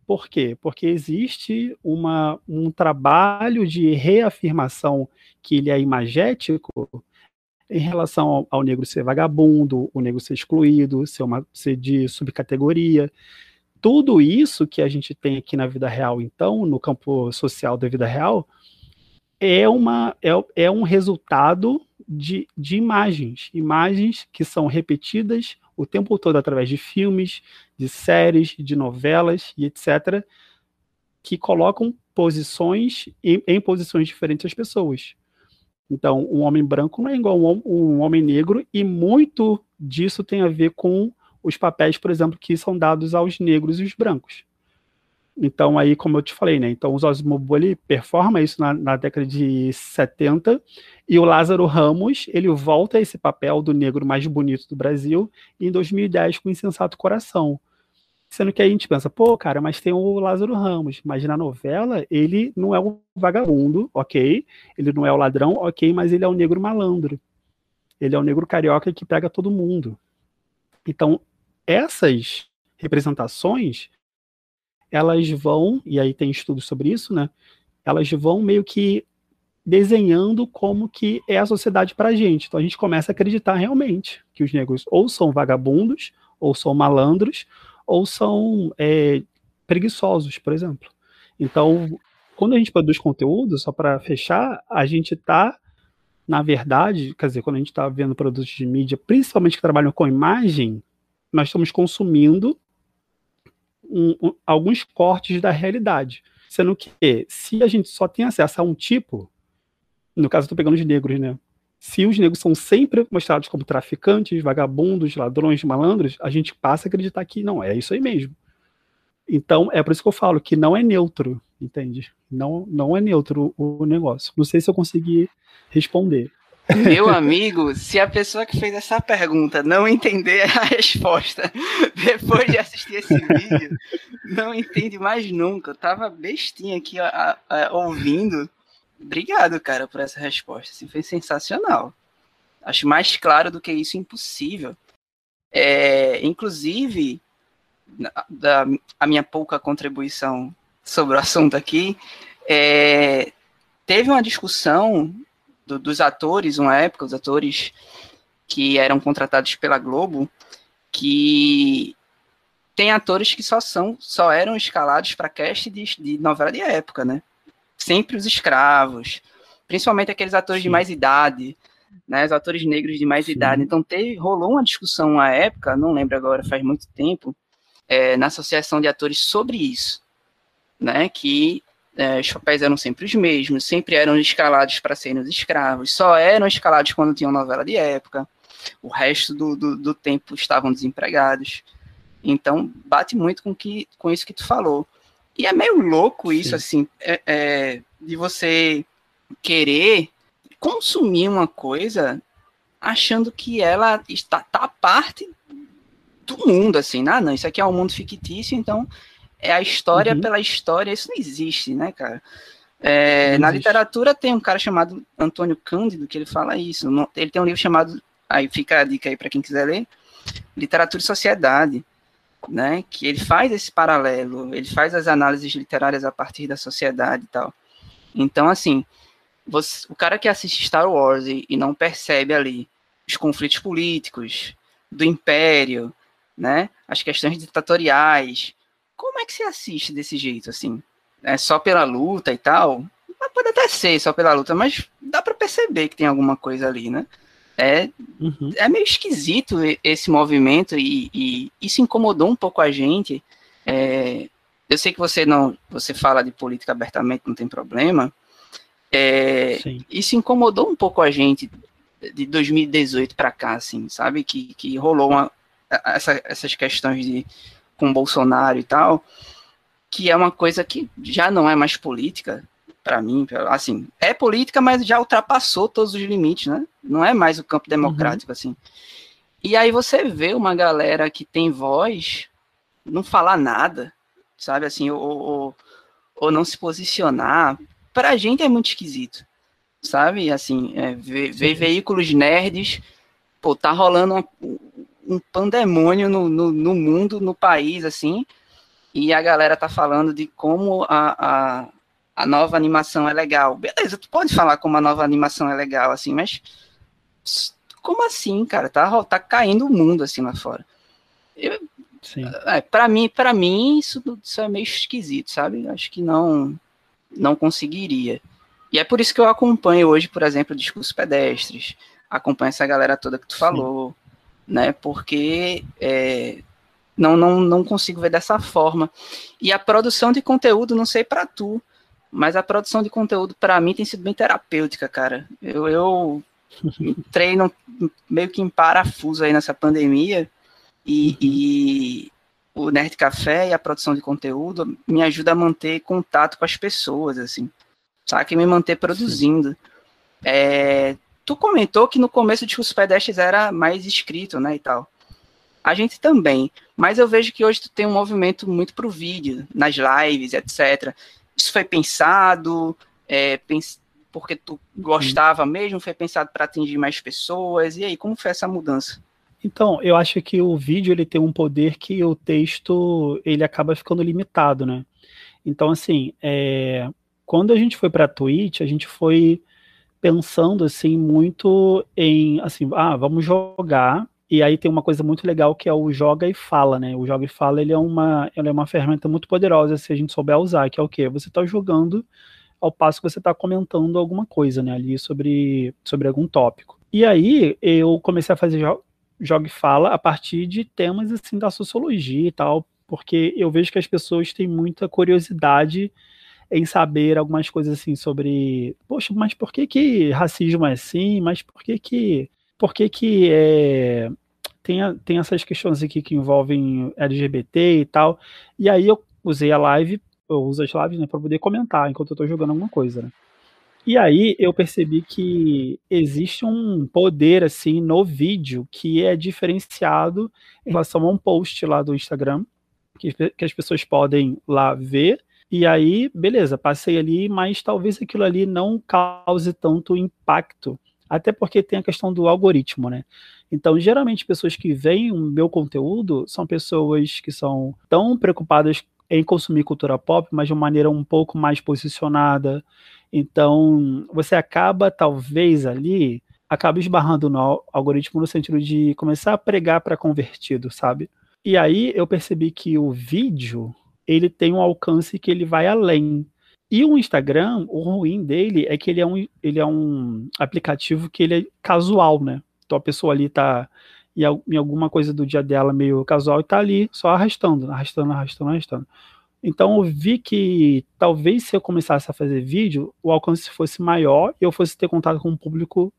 Por quê? Porque existe uma, um trabalho de reafirmação que ele é imagético em relação ao, ao, negro ser vagabundo, o negro ser excluído, ser, uma, ser de subcategoria. Tudo isso que a gente tem aqui na vida real, então, no campo social da vida real, é, uma, é, é um resultado de, de imagens, imagens que são repetidas o tempo todo através de filmes, de séries, de novelas e etc., que colocam posições em, em posições diferentes as pessoas. Então, um homem branco não é igual a um, um homem negro, e muito disso tem a ver com os papéis, por exemplo, que são dados aos negros e os brancos. Então, aí, como eu te falei, né? Então, o Zosimo ele performa isso na, na, década de 70, e o Lázaro Ramos, ele volta a esse papel do negro mais bonito do Brasil em 2010 com Insensato Coração. Sendo que a gente pensa, pô, cara, mas tem o Lázaro Ramos, mas na novela ele não é o vagabundo, ok? Ele não é o ladrão, ok, mas ele é o negro malandro. Ele é o negro carioca que pega todo mundo. Então, essas representações elas vão, e aí tem estudos sobre isso, né? Elas vão meio que desenhando como que é a sociedade para a gente. Então a gente começa a acreditar realmente que os negros ou são vagabundos, ou são malandros, ou são é, preguiçosos, por exemplo. Então, quando a gente produz conteúdo, só para fechar, a gente está, na verdade, quer dizer, quando a gente está vendo produtos de mídia, principalmente que trabalham com imagem, nós estamos consumindo um, um, alguns cortes da realidade. Sendo que, se a gente só tem acesso a um tipo, no caso estou pegando os negros, né? Se os negros são sempre mostrados como traficantes, vagabundos, ladrões, malandros, a gente passa a acreditar que não, é isso aí mesmo. Então, é por isso que eu falo que não é neutro, entende? Não, não é neutro o negócio. Não sei se eu consegui responder. Meu amigo, se a pessoa que fez essa pergunta não entender a resposta depois de assistir esse vídeo, não entende mais nunca. Eu tava bestinha aqui a, a, ouvindo. Obrigado, cara, por essa resposta. Assim, foi sensacional. Acho mais claro do que isso impossível. É, inclusive, da, a minha pouca contribuição sobre o assunto aqui, é, teve uma discussão do, dos atores, uma época, os atores que eram contratados pela Globo, que tem atores que só são, só eram escalados para cast de, de, novela de época, né? Sempre os escravos, principalmente aqueles atores Sim. de mais idade, né? Os atores negros de mais Sim. idade. Então teve, rolou uma discussão à época, não lembro agora, faz muito tempo, é, na associação de atores sobre isso, né? Que é, os papéis eram sempre os mesmos, sempre eram escalados para serem os escravos, só eram escalados quando tinham novela de época, o resto do, do, do tempo estavam desempregados. Então, bate muito com, que, com isso que tu falou. E é meio louco isso, Sim. assim, é, é, de você querer consumir uma coisa achando que ela está tá parte do mundo, assim, ah, não, isso aqui é um mundo fictício, então é a história uhum. pela história, isso não existe, né, cara? É, na literatura tem um cara chamado Antônio Cândido que ele fala isso. Ele tem um livro chamado, aí fica a dica aí para quem quiser ler, Literatura e Sociedade, né? Que ele faz esse paralelo, ele faz as análises literárias a partir da sociedade e tal. Então, assim, você, o cara que assiste Star Wars e, e não percebe ali os conflitos políticos do império, né? As questões ditatoriais, como é que você assiste desse jeito, assim? É só pela luta e tal? Pode até ser só pela luta, mas dá para perceber que tem alguma coisa ali, né? É, uhum. é meio esquisito esse movimento e, e, isso incomodou um pouco a gente. É, eu sei que você não, você fala de política abertamente, não tem problema. É, isso incomodou um pouco a gente de 2018 para cá, assim, sabe? Que, que rolou uma, essa, essas questões de com Bolsonaro e tal, que é uma coisa que já não é mais política para mim, assim, é política, mas já ultrapassou todos os limites, né? Não é mais o campo uhum. democrático, uhum. assim. E aí você vê uma galera que tem voz não falar nada, sabe, assim, ou, ou, ou não se posicionar, pra gente é muito esquisito, sabe, assim, é, ver, ver veículos nerds, pô, tá rolando uma, um pandemônio no, no, no, mundo, no país, assim, e a galera tá falando de como a, a, a, nova animação é legal. Beleza, tu pode falar como a nova animação é legal, assim, mas como assim, cara? Tá, tá caindo o mundo, assim, lá fora. Eu, Sim. É, para mim, para mim isso, isso é meio esquisito, sabe? Acho que não não conseguiria. E é por isso que eu acompanho hoje, por exemplo, discursos pedestres, acompanha essa galera toda que tu falou, Sim. Né? Porque é, não, não, não consigo ver dessa forma. E a produção de conteúdo, não sei para tu, mas a produção de conteúdo para mim tem sido bem terapêutica, cara. Eu, eu treino meio que em parafuso aí nessa pandemia e, e o Nerd Café e a produção de conteúdo me ajuda a manter contato com as pessoas, assim, sabe? Me manter produzindo. É, tu comentou que no começo de os pedestres era mais escrito, né, e tal. A gente também, mas eu vejo que hoje tu tem um movimento muito pro vídeo, nas lives, etc. Isso foi pensado, é, pens porque tu gostava mesmo, foi pensado para atingir mais pessoas, e aí, como foi essa mudança? Então, eu acho que o vídeo ele tem um poder que o texto ele acaba ficando limitado, né? Então, assim, é, quando a gente foi para Twitch, a gente foi pensando assim muito em assim, ah, vamos jogar. E aí tem uma coisa muito legal que é o joga e fala, né? O joga e fala ele é uma, ele é uma ferramenta muito poderosa se a gente souber usar, que é o quê? Você está jogando ao passo que você está comentando alguma coisa, né? Ali sobre, sobre algum tópico. E aí eu comecei a fazer jo joga e fala a partir de temas assim da sociologia e tal, porque eu vejo que as pessoas têm muita curiosidade em saber algumas coisas assim sobre, poxa, mas por que que racismo é assim? Mas por que que, por que que é, tem, tem essas questões aqui que envolvem LGBT e tal. E aí eu usei a live, eu uso as lives, né, para poder comentar enquanto eu estou jogando alguma coisa, né? E aí eu percebi que existe um poder assim no vídeo que é diferenciado em relação a um post lá do Instagram, que, que as pessoas podem lá ver e aí, beleza, passei ali, mas talvez aquilo ali não cause tanto impacto, até porque tem a questão do algoritmo, né? Então, geralmente, pessoas que veem o meu conteúdo são pessoas que são tão preocupadas em consumir cultura pop, mas de uma maneira um pouco mais posicionada. Então, você acaba, talvez, ali, acaba esbarrando no algoritmo no sentido de começar a pregar para convertido, sabe? E aí eu percebi que o vídeo ele tem um alcance que ele vai além. E o Instagram, o ruim dele é que ele é um, ele é um aplicativo que ele é casual, né? Então a pessoa ali tá em alguma coisa do dia dela meio casual e tá ali só arrastando, arrastando, arrastando, arrastando. Então eu vi que talvez se eu começasse a fazer vídeo, o alcance fosse maior e eu fosse ter contato com um público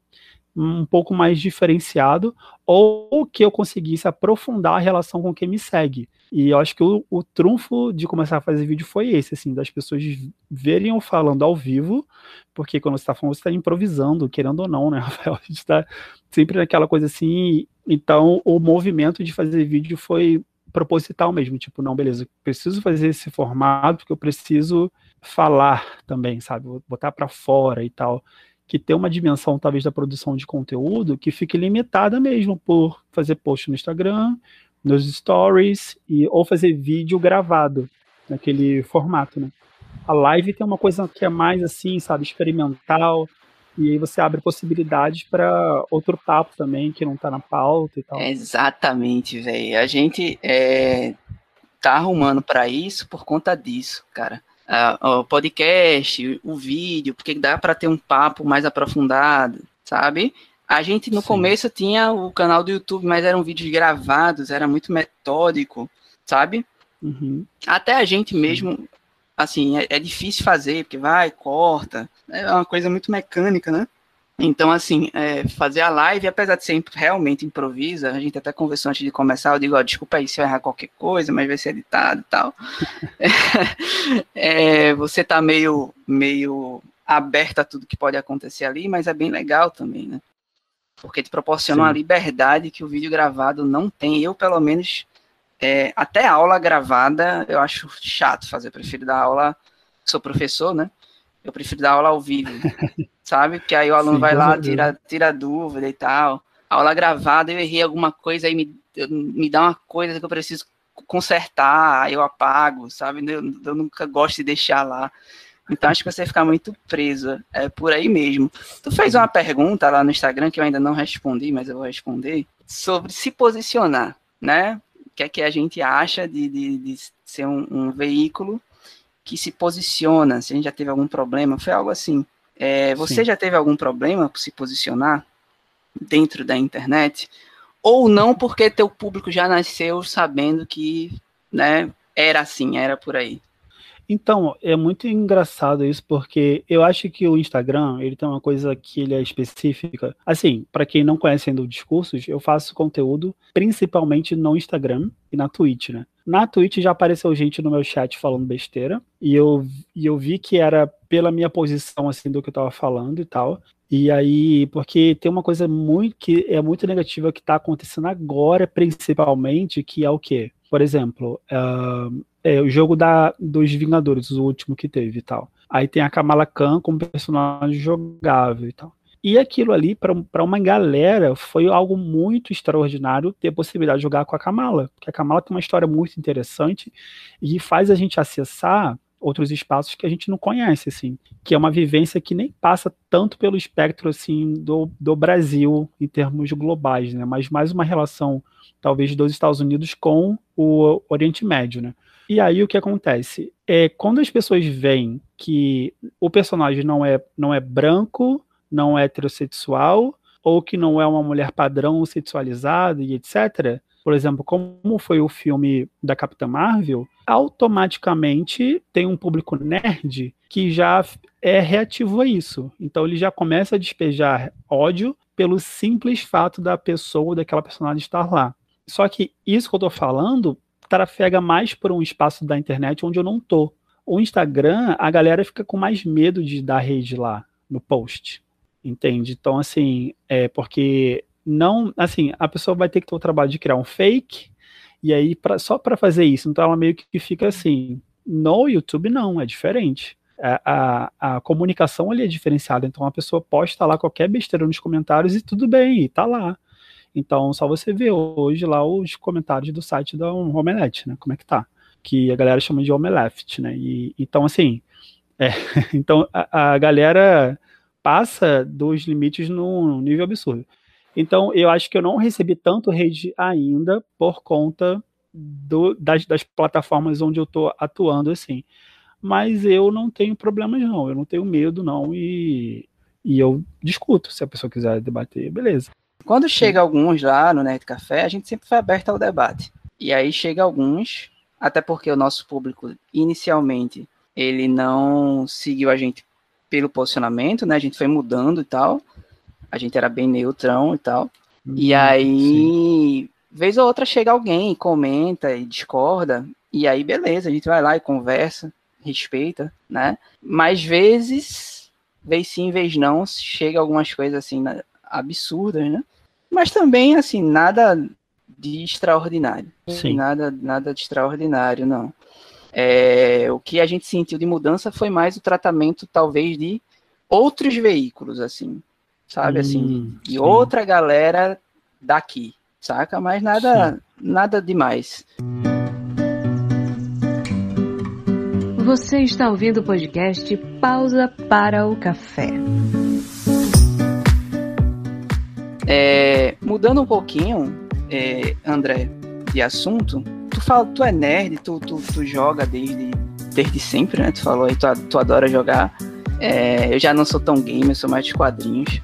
um pouco mais diferenciado ou que eu conseguisse aprofundar a relação com quem me segue. E eu acho que o, o trunfo de começar a fazer vídeo foi esse, assim, das pessoas verem eu falando ao vivo, porque quando você está falando, você está improvisando, querendo ou não, né, Rafael? A gente está sempre naquela coisa assim. Então, o movimento de fazer vídeo foi proposital mesmo, tipo, não, beleza, preciso fazer esse formato porque eu preciso falar também, sabe? Botar para fora e tal que tem uma dimensão, talvez, da produção de conteúdo que fique limitada mesmo por fazer post no Instagram, nos stories, e, ou fazer vídeo gravado naquele formato, né? A live tem uma coisa que é mais assim, sabe, experimental, e aí você abre possibilidades para outro papo também, que não está na pauta e tal. exatamente, velho. A gente é, tá arrumando para isso por conta disso, cara uh, o podcast, o vídeo, porque dá para ter um papo mais aprofundado, sabe? A gente no Sim. começo tinha o canal do YouTube, mas eram vídeos gravados, era muito metódico, sabe? Uhum. Até a gente mesmo, assim, é, é difícil fazer, porque vai, corta, é uma coisa muito mecânica, né? Então, assim, é, fazer a live, apesar de ser realmente improvisa, a gente até conversou antes de começar, eu digo, ó, desculpa aí se eu errar qualquer coisa, mas vai ser editado e tal. é, você tá meio, meio aberto a tudo que pode acontecer ali, mas é bem legal também, né? Porque te proporciona Sim. uma liberdade que o vídeo gravado não tem. Eu, pelo menos, é, até aula gravada, eu acho chato fazer. Eu prefiro dar aula, sou professor, né? Eu prefiro dar aula ao vivo, sabe? Que aí o aluno Sim, vai lá, tira, tira dúvida e tal. Aula gravada, eu errei alguma coisa, aí me, me dá uma coisa que eu preciso consertar, aí eu apago, sabe? Eu, eu nunca gosto de deixar lá. Então acho que você fica muito preso. É por aí mesmo. Tu fez uma pergunta lá no Instagram que eu ainda não respondi, mas eu vou responder, sobre se posicionar, né? O que é que a gente acha de, de, de ser um, um veículo que se posiciona, se a gente já teve algum problema, foi algo assim. É, você Sim. já teve algum problema por se posicionar dentro da internet, ou não porque teu público já nasceu sabendo que, né, era assim, era por aí. Então, é muito engraçado isso, porque eu acho que o Instagram, ele tem uma coisa que ele é específica. Assim, para quem não conhece ainda o Discursos, eu faço conteúdo principalmente no Instagram e na Twitch, né? Na Twitch já apareceu gente no meu chat falando besteira, e eu, e eu vi que era pela minha posição, assim, do que eu tava falando e tal. E aí, porque tem uma coisa muito que é muito negativa que tá acontecendo agora, principalmente, que é o quê? Por exemplo, uh, é, o jogo da, dos Vingadores, o último que teve e tal. Aí tem a Kamala Khan como personagem jogável e tal. E aquilo ali, para uma galera, foi algo muito extraordinário ter a possibilidade de jogar com a Kamala. Porque a Kamala tem uma história muito interessante e faz a gente acessar outros espaços que a gente não conhece, assim. Que é uma vivência que nem passa tanto pelo espectro, assim, do, do Brasil, em termos globais, né? Mas mais uma relação, talvez, dos Estados Unidos com o Oriente Médio, né? E aí o que acontece? É quando as pessoas veem que o personagem não é, não é branco, não é heterossexual, ou que não é uma mulher padrão sexualizada e etc. Por exemplo, como foi o filme da Capitã Marvel, automaticamente tem um público nerd que já é reativo a isso. Então ele já começa a despejar ódio pelo simples fato da pessoa, daquela personagem estar lá. Só que isso que eu tô falando trafega mais por um espaço da internet onde eu não tô. O Instagram, a galera fica com mais medo de dar rede lá no post. Entende? Então, assim, é porque não, assim, a pessoa vai ter que ter o trabalho de criar um fake, e aí pra, só para fazer isso, então ela meio que fica assim. No YouTube não, é diferente. A, a, a, comunicação ali é diferenciada, então a pessoa posta lá qualquer besteira nos comentários e tudo bem, e tá lá. Então, só você vê hoje lá os comentários do site da Omelete, né? Como é que tá? Que a galera chama de Omeleft, né? E, então, assim, é, então a, a, galera passa dos limites num nível absurdo. Então, eu acho que eu não recebi tanto rede ainda por conta do, das, das plataformas onde eu estou atuando, assim. Mas eu não tenho problemas, não. Eu não tenho medo, não. E, e eu discuto. Se a pessoa quiser debater, beleza. Quando chega alguns lá no Nerd Café, a gente sempre foi aberto ao debate. E aí chega alguns, até porque o nosso público inicialmente ele não seguiu a gente pelo posicionamento, né? A gente foi mudando e tal. A gente era bem neutrão e tal. Hum, e aí, sim. vez ou outra chega alguém, comenta e discorda, e aí beleza, a gente vai lá e conversa, respeita, né? Mas vezes, vez sim, vez não, chega algumas coisas assim absurdas, né? Mas também, assim, nada de extraordinário. Sim. Nada, nada de extraordinário, não. É, o que a gente sentiu de mudança foi mais o tratamento, talvez, de outros veículos, assim, sabe, assim, hum, assim, e outra galera daqui, saca? Mas nada, nada demais. Você está ouvindo o podcast Pausa para o Café. É, mudando um pouquinho, é, André, de assunto, tu fala, tu é nerd, tu, tu, tu joga desde, desde sempre, né? Tu falou aí, tu, tu adora jogar. É, eu já não sou tão gamer, sou mais de quadrinhos.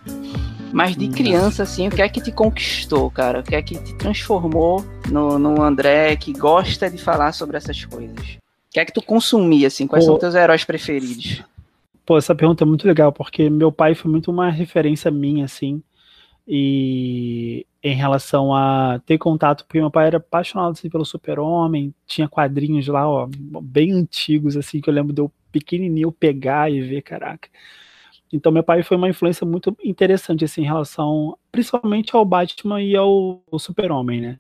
Mas de criança, assim, o que é que te conquistou, cara? O que é que te transformou no, no André que gosta de falar sobre essas coisas? O que é que tu consumia, assim? Quais Pô, são teus heróis preferidos? Pô, essa pergunta é muito legal, porque meu pai foi muito uma referência minha, assim e em relação a ter contato, porque meu pai era apaixonado assim, pelo super-homem, tinha quadrinhos lá, ó, bem antigos, assim, que eu lembro de eu pequenininho pegar e ver, caraca. Então meu pai foi uma influência muito interessante, assim, em relação, principalmente ao Batman e ao, ao super-homem, né?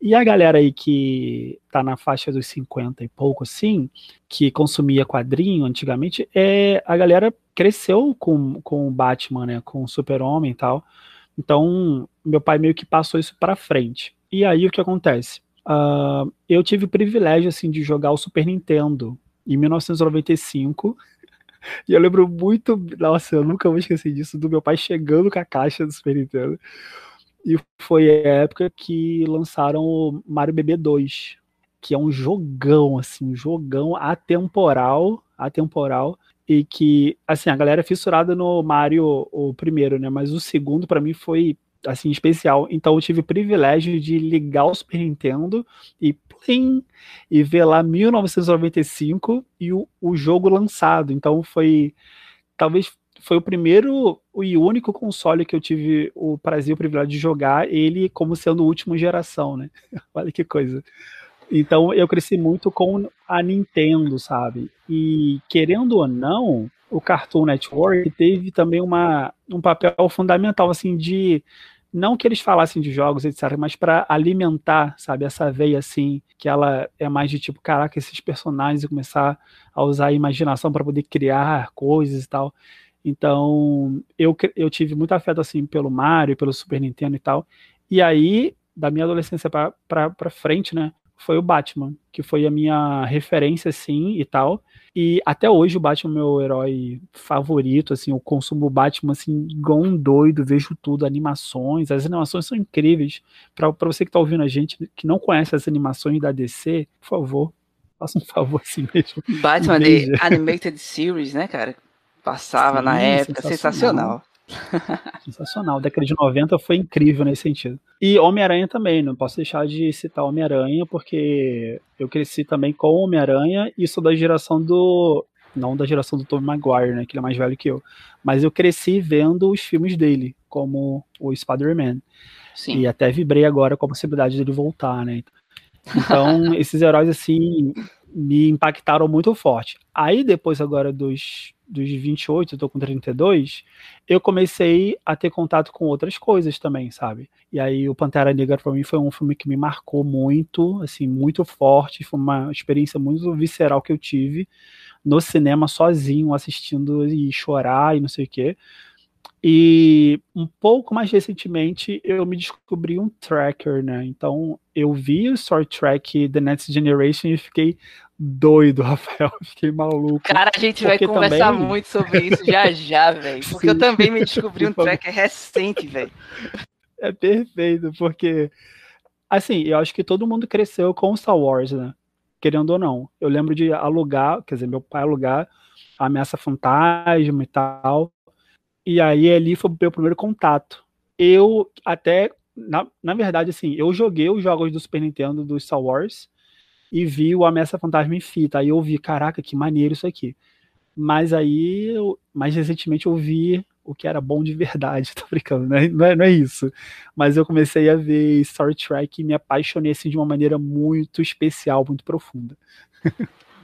E a galera aí que tá na faixa dos 50 e pouco, assim, que consumia quadrinho antigamente, é, a galera cresceu com, com o Batman, né, com o super-homem e tal, então, meu pai meio que passou isso para frente. E aí o que acontece? Uh, eu tive o privilégio assim de jogar o Super Nintendo em 1995. E eu lembro muito, nossa, eu nunca vou esquecer disso, do meu pai chegando com a caixa do Super Nintendo. E foi a época que lançaram o Mario BB 2, que é um jogão, assim, um jogão atemporal, atemporal, e que, assim, a galera é fissurada no Mario, o primeiro, né? Mas o segundo, para mim, foi assim especial. Então eu tive o privilégio de ligar o Super Nintendo e plim, e ver lá 1995 e o, o jogo lançado. Então foi talvez foi o primeiro e único console que eu tive o prazer e o privilégio de jogar ele como sendo última geração, né? Olha que coisa. Então eu cresci muito com a Nintendo, sabe? E querendo ou não, o Cartoon Network teve também uma, um papel fundamental, assim, de não que eles falassem de jogos, etc., mas para alimentar, sabe, essa veia assim, que ela é mais de tipo, caraca, esses personagens e começar a usar a imaginação para poder criar coisas e tal. Então, eu, eu tive muito afeto assim pelo Mario, pelo Super Nintendo e tal. E aí, da minha adolescência para frente, né, foi o Batman, que foi a minha referência, assim, e tal. E até hoje o Batman é meu herói favorito, assim, eu consumo o Batman, assim, igual um doido, vejo tudo, animações, as animações são incríveis. Para você que tá ouvindo a gente, que não conhece as animações da DC, por favor, faça um favor assim mesmo. Batman The Animated Series, né, cara? Passava Sim, na época, sensacional. sensacional. Sensacional. A década de 90 foi incrível nesse sentido. E Homem-Aranha também, não posso deixar de citar Homem-Aranha, porque eu cresci também com Homem-Aranha e sou da geração do. Não da geração do Tobey Maguire, né? Que ele é mais velho que eu. Mas eu cresci vendo os filmes dele, como o Spider-Man. E até vibrei agora com a possibilidade dele voltar, né? Então, esses heróis, assim, me impactaram muito forte. Aí, depois agora dos, dos 28, eu tô com 32, eu comecei a ter contato com outras coisas também, sabe? E aí o Pantera Negra para mim foi um filme que me marcou muito, assim, muito forte, foi uma experiência muito visceral que eu tive no cinema sozinho, assistindo e chorar e não sei o quê. E um pouco mais recentemente eu me descobri um tracker, né? Então eu vi o Star Trek The Next Generation e fiquei doido, Rafael. Fiquei maluco. Cara, a gente vai conversar também... muito sobre isso já já, velho. Porque Sim. eu também me descobri um tracker recente, velho. É perfeito, porque assim, eu acho que todo mundo cresceu com Star Wars, né? Querendo ou não. Eu lembro de alugar, quer dizer, meu pai alugar a Ameaça Fantasma e tal. E aí ali foi o meu primeiro contato. Eu até, na, na verdade, assim, eu joguei os jogos do Super Nintendo do Star Wars e vi o Ameaça Fantasma em fita. Aí eu vi, caraca, que maneiro isso aqui. Mas aí, eu, mais recentemente, eu vi o que era bom de verdade, tô brincando, né? não, é, não é isso. Mas eu comecei a ver Star Trek e me apaixonei assim, de uma maneira muito especial, muito profunda.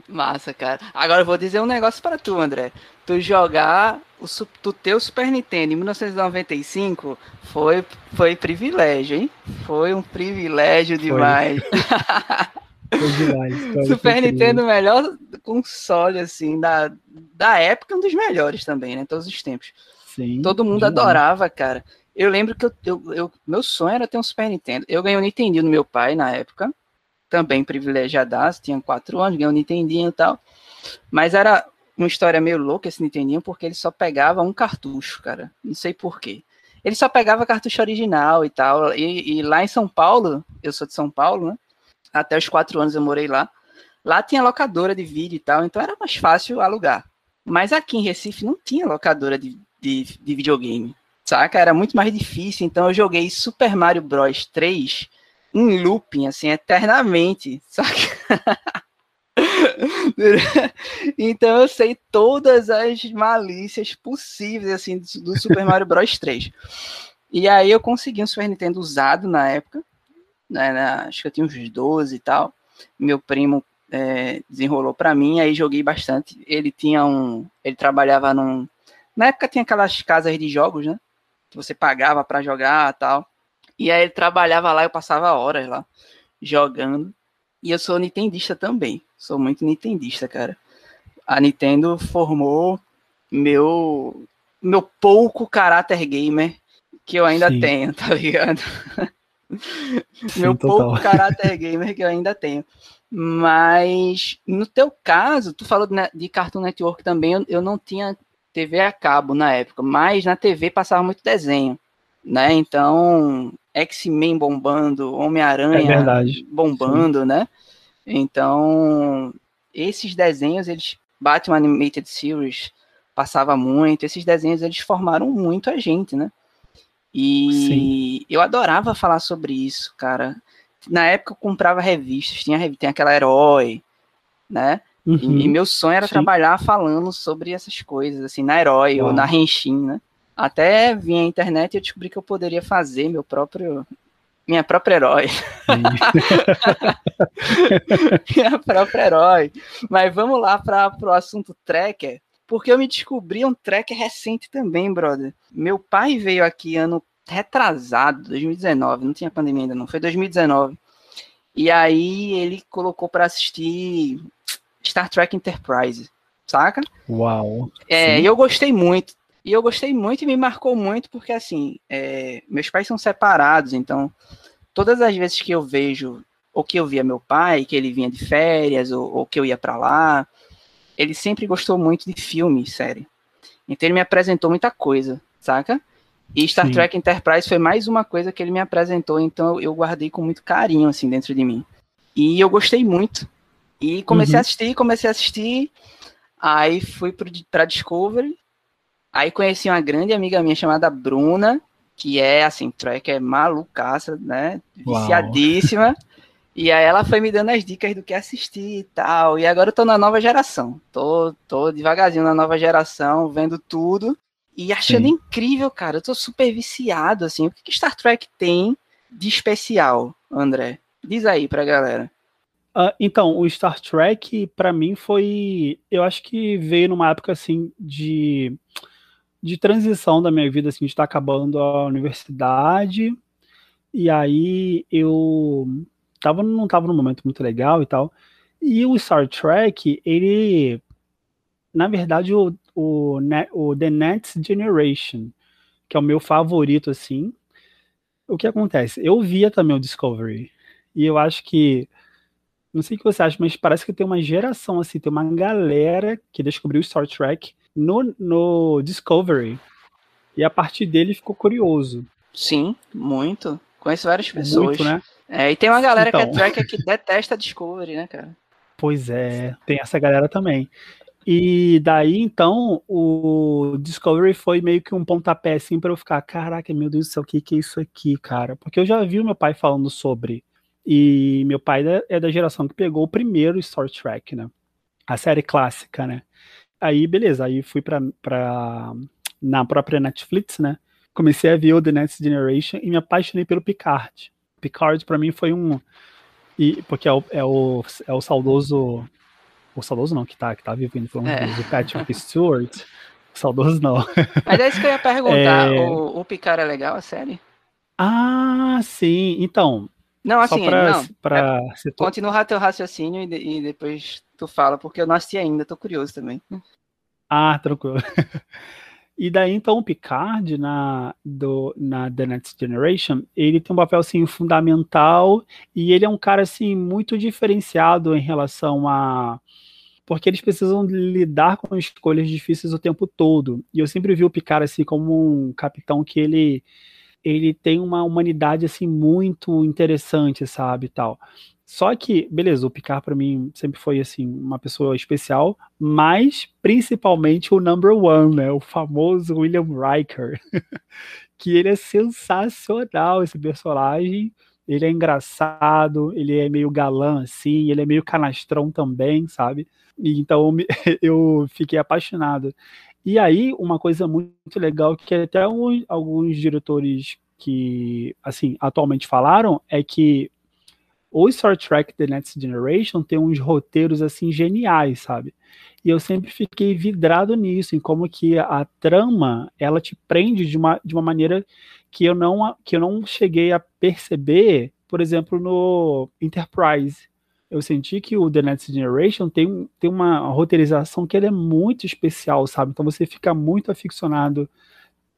Massa, cara. Agora eu vou dizer um negócio para tu, André. Tu jogar o tu teu Super Nintendo em 1995 foi foi privilégio, hein? Foi um privilégio demais. Demais. Super Nintendo, melhor console assim da, da época, um dos melhores também, né? Todos os tempos. Sim. Todo mundo demais. adorava, cara. Eu lembro que eu, eu, eu, meu sonho era ter um Super Nintendo. Eu ganhei um Nintendo no meu pai na época também privilegiadaço, tinha quatro anos, ganhou um Nintendinho e tal. Mas era uma história meio louca esse Nintendinho, porque ele só pegava um cartucho, cara. Não sei porquê. Ele só pegava cartucho original e tal. E, e, lá em São Paulo, eu sou de São Paulo, né? Até os quatro anos eu morei lá. Lá tinha locadora de vídeo e tal, então era mais fácil alugar. Mas aqui em Recife não tinha locadora de, de, de videogame, saca? Era muito mais difícil. Então eu joguei Super Mario Bros 3 em looping, assim, eternamente. Que. então eu sei todas as malícias possíveis, assim, do Super Mario Bros 3. E aí eu consegui um Super Nintendo usado na época, né, na, acho que eu tinha uns 12 e tal. Meu primo é, desenrolou para mim, aí joguei bastante. Ele tinha um, ele trabalhava num, na época tinha aquelas casas de jogos, né, que você pagava para jogar, tal. E aí ele trabalhava lá, eu passava horas lá jogando. E eu sou nintendista também. Sou muito nintendista, cara. A Nintendo formou meu meu pouco caráter gamer que eu ainda Sim. tenho, tá ligado? Sim, meu total. pouco caráter gamer que eu ainda tenho. Mas no teu caso, tu falou de, de Cartoon Network também, eu, eu não tinha TV a cabo na época, mas na TV passava muito desenho, né? Então X-Men bombando, Homem-Aranha é bombando, Sim. né? Então, esses desenhos, eles Batman Animated Series passava muito, esses desenhos eles formaram muito a gente, né? E Sim. eu adorava falar sobre isso, cara. Na época eu comprava revistas, tinha, tinha aquela Herói, né? Uhum. E, e, meu sonho era Sim. trabalhar falando sobre essas coisas, assim, na Herói ou na Renshin, né? Até vim à internet e eu descobri que eu poderia fazer meu próprio minha própria herói. minha própria herói. Mas vamos lá para o assunto tracker, porque eu me descobri um tracker recente também, brother. Meu pai veio aqui ano retrasado, 2019, não tinha pandemia ainda não, foi 2019. E aí ele colocou para assistir Star Trek Enterprise, saca? Uau. É, e eu gostei muito. E eu gostei muito e me marcou muito porque, assim, é, meus pais são separados, então todas as vezes que eu vejo ou que eu via meu pai, que ele vinha de férias ou, ou que eu ia para lá, ele sempre gostou muito de filme, série. Então ele me apresentou muita coisa, saca? E Star Sim. Trek Enterprise foi mais uma coisa que ele me apresentou, então eu guardei com muito carinho, assim, dentro de mim. E eu gostei muito. E comecei uhum. a assistir, comecei a assistir. Aí fui para Discovery, Aí conheci uma grande amiga minha chamada Bruna, que é assim, Trek é malucaça, né? Viciadíssima. e aí ela foi me dando as dicas do que assistir e tal. E agora eu tô na nova geração. Tô, tô devagarzinho na nova geração, vendo tudo. E achando Sim. incrível, cara. Eu tô super viciado, assim. O que, que Star Trek tem de especial, André? Diz aí pra galera. Uh, então, o Star Trek, para mim, foi. Eu acho que veio numa época assim de de transição da minha vida, assim, de estar acabando a universidade, e aí eu tava, não estava num momento muito legal e tal, e o Star Trek, ele, na verdade, o, o, o The Next Generation, que é o meu favorito, assim, o que acontece? Eu via também o Discovery, e eu acho que não sei o que você acha, mas parece que tem uma geração, assim, tem uma galera que descobriu o Star Trek no, no Discovery. E a partir dele ficou curioso. Sim, muito. Conheço várias pessoas. Muito, né? É, e tem uma galera então... que é tracker que detesta Discovery, né, cara? Pois é, tem essa galera também. E daí, então, o Discovery foi meio que um pontapé assim para eu ficar, caraca, meu Deus do céu, o que, que é isso aqui, cara? Porque eu já vi o meu pai falando sobre. E meu pai é da geração que pegou o primeiro Star Trek, né? A série clássica, né? Aí, beleza, aí fui pra, pra na própria Netflix, né? Comecei a ver o The Next Generation e me apaixonei pelo Picard. Picard para mim foi um e porque é o, é o, é o saudoso o saudoso não que tá que tá vivendo pelo é. o Patrick Stewart. Saudoso não. Mas é isso que eu ia perguntar. É... O, o Picard é legal, a série? Ah, sim. Então. Não, assim, pra, não. Pra é, continua teu raciocínio e, e depois tu fala, porque eu não assisti ainda, tô curioso também. Ah, tranquilo. E daí, então, o Picard, na, do, na The Next Generation, ele tem um papel, assim, fundamental e ele é um cara, assim, muito diferenciado em relação a... Porque eles precisam lidar com escolhas difíceis o tempo todo. E eu sempre vi o Picard, assim, como um capitão que ele ele tem uma humanidade assim muito interessante, sabe, tal. Só que, beleza, o Picard para mim sempre foi assim uma pessoa especial, mas principalmente o number one, né? O famoso William Riker, que ele é sensacional esse personagem. Ele é engraçado, ele é meio galã assim, ele é meio canastrão também, sabe? Então eu fiquei apaixonado. E aí uma coisa muito legal que até alguns, alguns diretores que assim atualmente falaram é que o Star Trek The Next Generation tem uns roteiros assim geniais, sabe? E eu sempre fiquei vidrado nisso, em como que a trama, ela te prende de uma, de uma maneira que eu não que eu não cheguei a perceber, por exemplo, no Enterprise. Eu senti que o The Next Generation tem, tem uma roteirização que é muito especial, sabe? Então você fica muito aficionado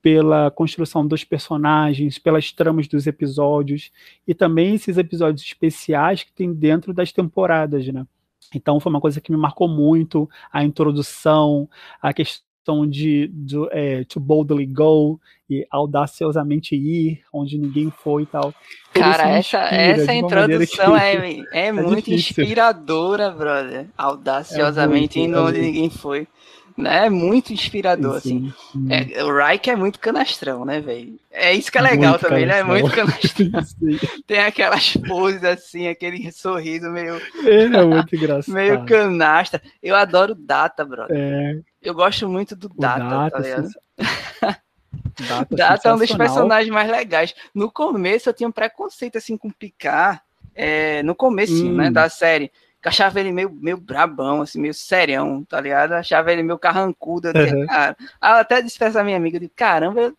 pela construção dos personagens, pelas tramas dos episódios e também esses episódios especiais que tem dentro das temporadas, né? Então foi uma coisa que me marcou muito a introdução, a questão de, de é, to boldly go e audaciosamente ir onde ninguém foi e tal. Cara, essa, essa introdução é, é, é, muito difícil. inspiradora, brother. Audaciosamente é indo onde ninguém foi. Né? Muito inspirador, sim, assim. Sim. É, o Reich é muito canastrão, né, velho? É isso que é legal muito também, né? É muito canastrão. Tem aquelas poses assim, aquele sorriso meio. É, é muito engraçado. meio canastra. Eu adoro Data, brother. É. Eu gosto muito do Data, Data tá ligado? Data, Data é um dos personagens mais legais. No começo eu tinha um preconceito assim com Picard. É, no começo né, hum. né, da série achava ele meio, meio brabão, assim, meio serião, tá ligado? Achava ele meio carrancudo, até, uhum. cara. Aí eu até disse pra essa minha amiga, de caramba, eu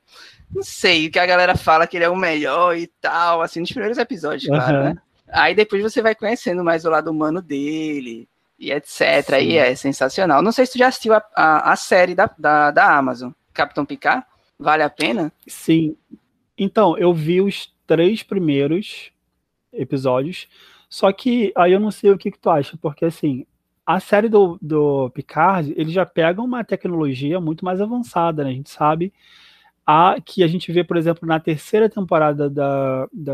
não sei, o que a galera fala que ele é o melhor e tal, assim, nos primeiros episódios, uhum. claro, né? Aí depois você vai conhecendo mais o lado humano dele, e etc. Sim. E é sensacional. Não sei se tu já assistiu a, a, a série da, da, da Amazon, Capitão Picard. Vale a pena? Sim. Então, eu vi os três primeiros episódios. Só que aí eu não sei o que, que tu acha, porque assim, a série do, do Picard, ele já pega uma tecnologia muito mais avançada, né? A gente sabe a, que a gente vê, por exemplo, na terceira temporada da, da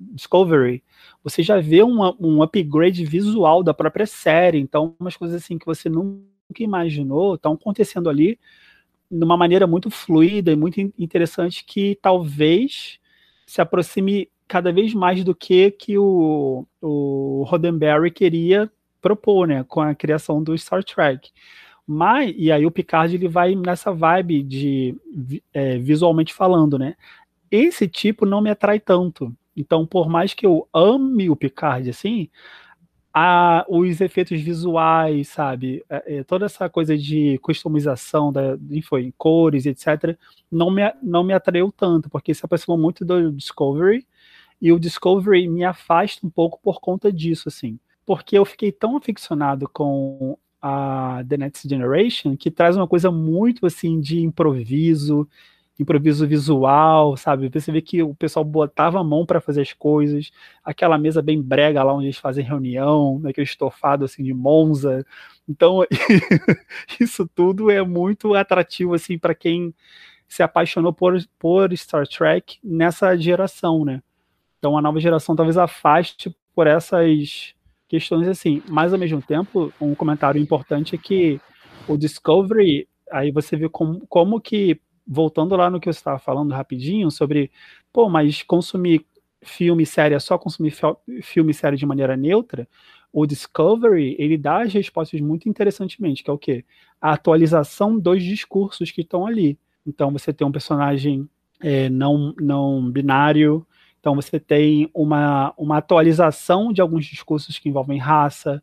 Discovery, você já vê uma, um upgrade visual da própria série. Então, umas coisas assim que você nunca imaginou estão acontecendo ali de uma maneira muito fluida e muito interessante que talvez se aproxime cada vez mais do que que o, o Roddenberry queria propor, né, com a criação do Star Trek. Mas, e aí o Picard ele vai nessa vibe de é, visualmente falando, né? Esse tipo não me atrai tanto. Então, por mais que eu ame o Picard, assim, a, os efeitos visuais, sabe? É, é, toda essa coisa de customização da, enfim, cores, etc., não me, não me atraiu tanto, porque se aproximou muito do Discovery, e o Discovery me afasta um pouco por conta disso, assim. Porque eu fiquei tão aficionado com a The Next Generation que traz uma coisa muito assim de improviso, improviso visual, sabe? Você vê que o pessoal botava a mão para fazer as coisas, aquela mesa bem brega lá onde eles fazem reunião, naquele estofado assim de Monza. Então, isso tudo é muito atrativo assim para quem se apaixonou por, por Star Trek nessa geração, né? Então a nova geração talvez afaste por essas questões assim. Mas ao mesmo tempo, um comentário importante é que o Discovery, aí você vê como, como que, voltando lá no que eu estava falando rapidinho, sobre, pô, mas consumir filme e série é só consumir filme e série de maneira neutra, o Discovery, ele dá as respostas muito interessantemente, que é o quê? A atualização dos discursos que estão ali. Então você tem um personagem é, não, não binário, então você tem uma, uma atualização de alguns discursos que envolvem raça.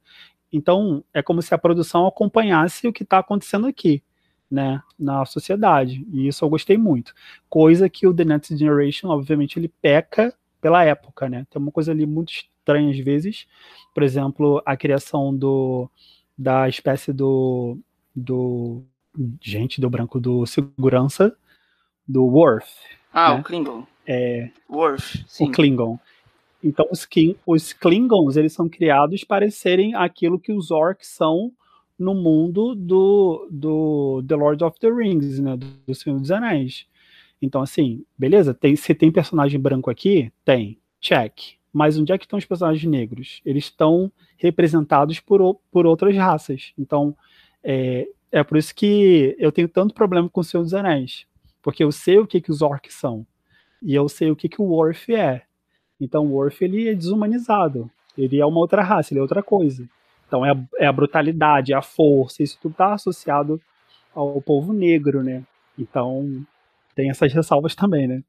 Então é como se a produção acompanhasse o que está acontecendo aqui, né, na sociedade. E isso eu gostei muito. Coisa que o The Next Generation, obviamente, ele peca pela época, né? Tem uma coisa ali muito estranha às vezes. Por exemplo, a criação do da espécie do do gente do branco do segurança do Worf. Ah, né? o Klingon. É, Worf, sim. O Klingon. Então, os, os Klingons, eles são criados para serem aquilo que os Orcs são no mundo do, do The Lord of the Rings, né, do, do Senhor dos Anéis. Então, assim, beleza, tem, se tem personagem branco aqui, tem, check. Mas onde é que estão os personagens negros? Eles estão representados por, por outras raças. Então, é, é por isso que eu tenho tanto problema com o Senhor dos Anéis. Porque eu sei o que, que os orcs são e eu sei o que, que o Worf é. Então o Worf ele é desumanizado, ele é uma outra raça, ele é outra coisa. Então é a, é a brutalidade, é a força, isso tudo está associado ao povo negro, né? Então tem essas ressalvas também, né?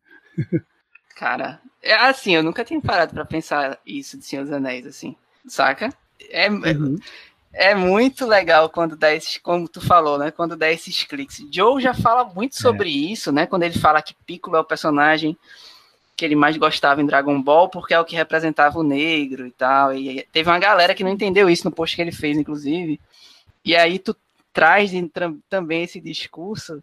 Cara, é assim, eu nunca tinha parado para pensar isso de Senhor dos Anéis, assim, saca? É, uhum. É muito legal quando dá esses, como tu falou, né? Quando dá esses cliques. Joe já fala muito é. sobre é. isso, né? Quando ele fala que Piccolo é o personagem que ele mais gostava em Dragon Ball, porque é o que representava o negro e tal. E teve uma galera que não entendeu isso no post que ele fez, inclusive. E aí tu traz também esse discurso,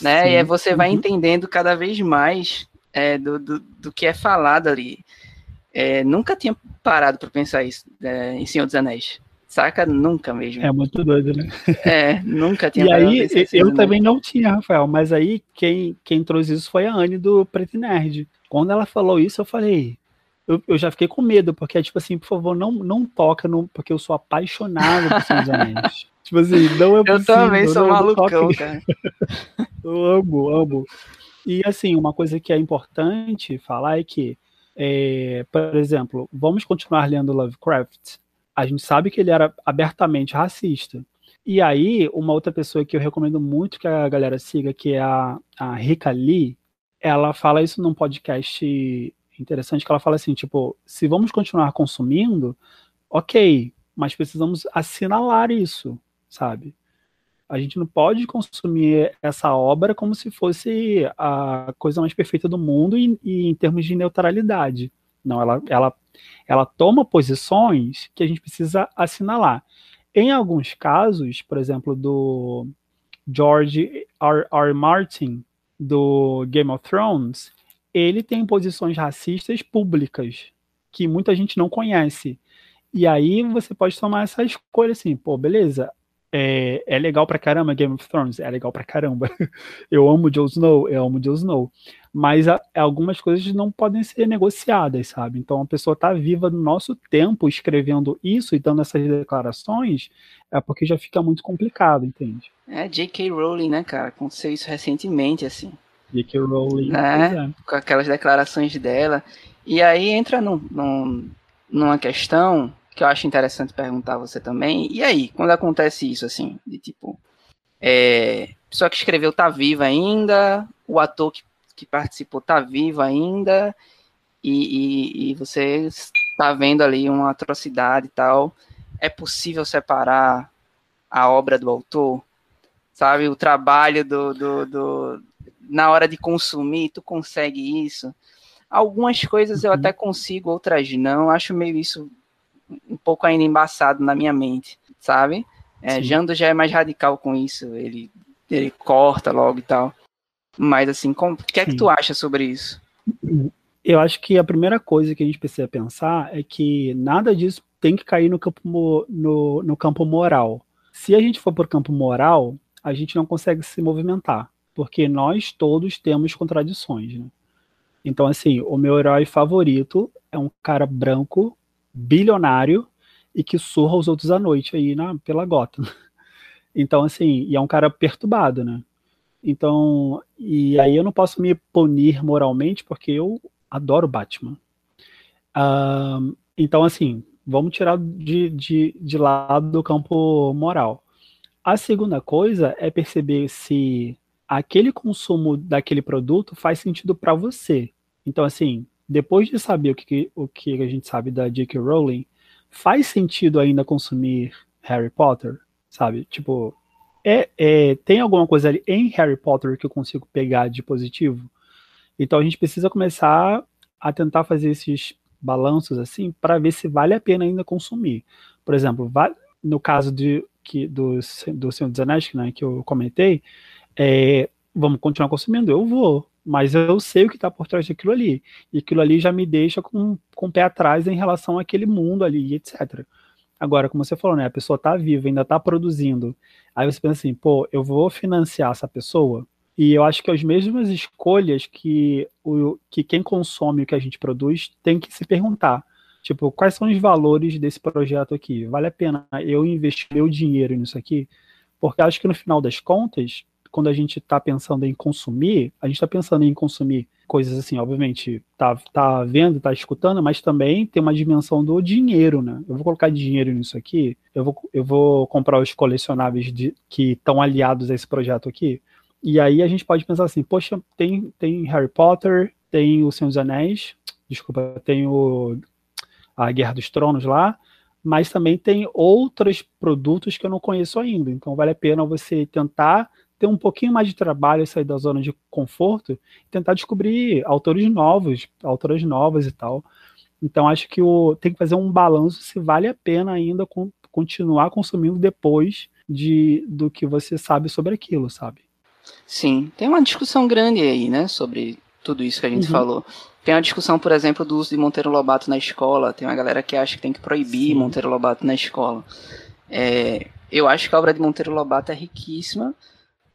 né? Sim. E aí você vai uhum. entendendo cada vez mais é, do, do, do, que é falado ali. É, nunca tinha parado para pensar isso é, em Senhor dos Anéis. Saca? Nunca mesmo. É muito doido, né? É, nunca tinha. E aí, eu também não tinha, Rafael, mas aí quem, quem trouxe isso foi a Anne do Preto Nerd. Quando ela falou isso, eu falei, eu, eu, já fiquei com medo, porque é tipo assim, por favor, não, não toca, porque eu sou apaixonado por Senhor dos Anéis. tipo assim, não é possível. Eu também sou não, malucão, não cara. eu amo, amo. E assim, uma coisa que é importante falar é que, é, por exemplo, vamos continuar lendo Lovecraft. A gente sabe que ele era abertamente racista. E aí, uma outra pessoa que eu recomendo muito que a galera siga, que é a, a Rika Lee, ela fala isso num podcast interessante, que ela fala assim, tipo, se vamos continuar consumindo, ok, mas precisamos assinalar isso, sabe? A gente não pode consumir essa obra como se fosse a coisa mais perfeita do mundo e, e em termos de neutralidade. Não, ela, ela, ela toma posições que a gente precisa assinalar. Em alguns casos, por exemplo, do George R. R. Martin, do Game of Thrones, ele tem posições racistas públicas que muita gente não conhece. E aí você pode tomar essa escolha assim, pô, beleza, é, é legal pra caramba Game of Thrones, é legal pra caramba. eu amo Jon Snow, eu amo Jon Snow. Mas a, algumas coisas não podem ser negociadas, sabe? Então a pessoa tá viva no nosso tempo escrevendo isso e dando essas declarações, é porque já fica muito complicado, entende? É, J.K. Rowling, né, cara? Aconteceu isso recentemente, assim. J.K. Rowling. Né? É. Com aquelas declarações dela. E aí entra num, num, numa questão que eu acho interessante perguntar a você também. E aí, quando acontece isso, assim, de tipo, é, a pessoa que escreveu tá viva ainda, o ator que, que participou tá vivo ainda, e, e, e você está vendo ali uma atrocidade e tal, é possível separar a obra do autor? Sabe, o trabalho do, do, do na hora de consumir, tu consegue isso? Algumas coisas eu uhum. até consigo, outras não. Acho meio isso um pouco ainda embaçado na minha mente, sabe? É, Jando já é mais radical com isso, ele, ele corta logo e tal. Mas assim, o que é que tu acha sobre isso? Eu acho que a primeira coisa que a gente precisa pensar é que nada disso tem que cair no campo, no, no campo moral. Se a gente for por campo moral, a gente não consegue se movimentar, porque nós todos temos contradições. Né? Então, assim, o meu herói favorito é um cara branco bilionário e que surra os outros à noite aí na, pela Gotham. Então, assim, e é um cara perturbado, né? Então, e aí eu não posso me punir moralmente porque eu adoro Batman. Uh, então, assim, vamos tirar de, de, de lado do campo moral. A segunda coisa é perceber se aquele consumo daquele produto faz sentido para você. Então, assim, depois de saber o que, o que a gente sabe da J.K. Rowling, faz sentido ainda consumir Harry Potter, sabe? Tipo, é, é, tem alguma coisa ali em Harry Potter que eu consigo pegar de positivo? Então a gente precisa começar a tentar fazer esses balanços assim para ver se vale a pena ainda consumir. Por exemplo, no caso de, que, do, do Senhor dos Anéis, né, que eu comentei, é, vamos continuar consumindo? Eu vou mas eu sei o que está por trás daquilo ali. E aquilo ali já me deixa com, com o pé atrás em relação àquele mundo ali, etc. Agora, como você falou, né? A pessoa está viva, ainda está produzindo. Aí você pensa assim, pô, eu vou financiar essa pessoa. E eu acho que as mesmas escolhas que, o, que quem consome o que a gente produz tem que se perguntar. Tipo, quais são os valores desse projeto aqui? Vale a pena eu investir meu dinheiro nisso aqui? Porque acho que no final das contas, quando a gente está pensando em consumir, a gente está pensando em consumir coisas assim, obviamente, tá, tá vendo, tá escutando, mas também tem uma dimensão do dinheiro, né? Eu vou colocar dinheiro nisso aqui, eu vou, eu vou comprar os colecionáveis de, que estão aliados a esse projeto aqui. E aí a gente pode pensar assim, poxa, tem, tem Harry Potter, tem o Senhor dos Anéis, desculpa, tem o a Guerra dos Tronos lá, mas também tem outros produtos que eu não conheço ainda. Então vale a pena você tentar ter um pouquinho mais de trabalho, sair da zona de conforto, tentar descobrir autores novos, autoras novas e tal. Então acho que o, tem que fazer um balanço se vale a pena ainda com, continuar consumindo depois de, do que você sabe sobre aquilo, sabe? Sim, tem uma discussão grande aí, né, sobre tudo isso que a gente uhum. falou. Tem uma discussão, por exemplo, do uso de Monteiro Lobato na escola. Tem uma galera que acha que tem que proibir Sim. Monteiro Lobato na escola. É, eu acho que a obra de Monteiro Lobato é riquíssima,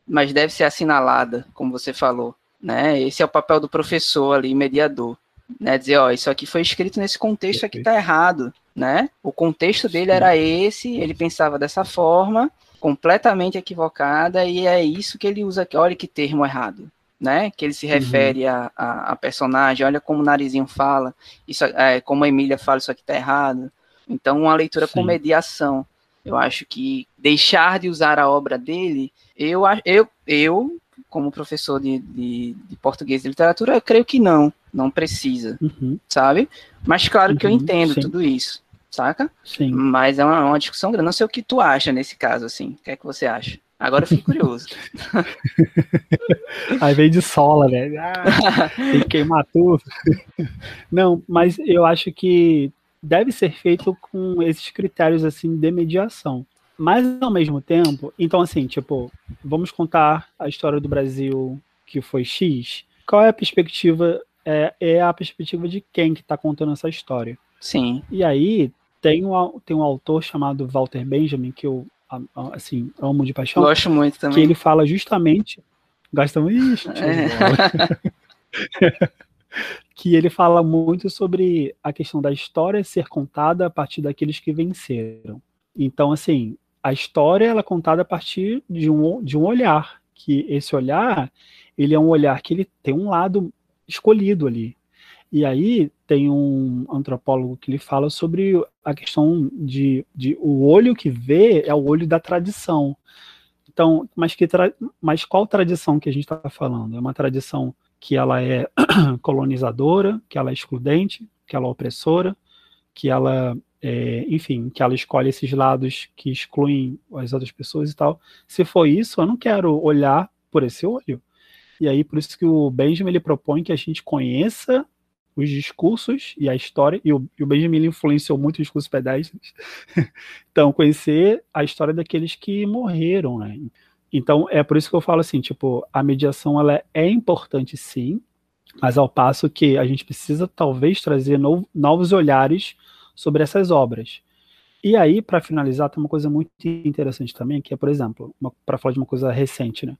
mas deve ser assinalada, como você falou. Né? Esse é o papel do professor ali, mediador. né? Dizer, ó, isso aqui foi escrito nesse contexto aqui tá errado, né? O contexto dele era esse, ele pensava dessa forma, completamente equivocada, e é isso que ele usa aqui. Olha que termo errado, né? Que ele se uhum. refere uhum. a, a, a, personagem, olha como o narizinho fala, isso é, como a Emília fala, isso aqui tá errado. Então, uma leitura Sim. com mediação. Eu acho que deixar de usar a obra dele, eu, eu, eu como professor de, de, de português e literatura, eu creio que não, não precisa, uhum. sabe? Mas claro uhum, que eu uhum, entendo sim. tudo isso, saca? Sim. Mas é uma, uma, discussão grande. Não sei o que tu acha nesse caso, assim. O que é que você acha? Agora eu fiquei curioso. Aí vem de sola, né? Ah, tem que queimar tudo. Não, mas eu acho que deve ser feito com esses critérios assim de mediação. Mas ao mesmo tempo, então assim, tipo, vamos contar a história do Brasil que foi X. Qual é a perspectiva? É, é a perspectiva de quem que está contando essa história. Sim. E aí tem um, tem um autor chamado Walter Benjamin que eu assim amo de paixão. Gosto muito também. Que ele fala justamente. Gosta muito. É. que ele fala muito sobre a questão da história ser contada a partir daqueles que venceram. Então, assim, a história ela é contada a partir de um, de um olhar, que esse olhar, ele é um olhar que ele tem um lado escolhido ali. E aí tem um antropólogo que ele fala sobre a questão de, de o olho que vê é o olho da tradição. Então, mas, que tra, mas qual tradição que a gente está falando? É uma tradição que ela é colonizadora, que ela é excludente, que ela é opressora, que ela é, enfim, que ela escolhe esses lados que excluem as outras pessoas e tal. Se for isso, eu não quero olhar por esse olho. E aí, por isso que o Benjamin ele propõe que a gente conheça os discursos e a história, e o, e o Benjamin influenciou muito os discursos pedestres. então, conhecer a história daqueles que morreram, né? Então, é por isso que eu falo assim, tipo, a mediação ela é importante sim, mas ao passo que a gente precisa talvez trazer no, novos olhares sobre essas obras. E aí, para finalizar, tem uma coisa muito interessante também, que é, por exemplo, para falar de uma coisa recente, né?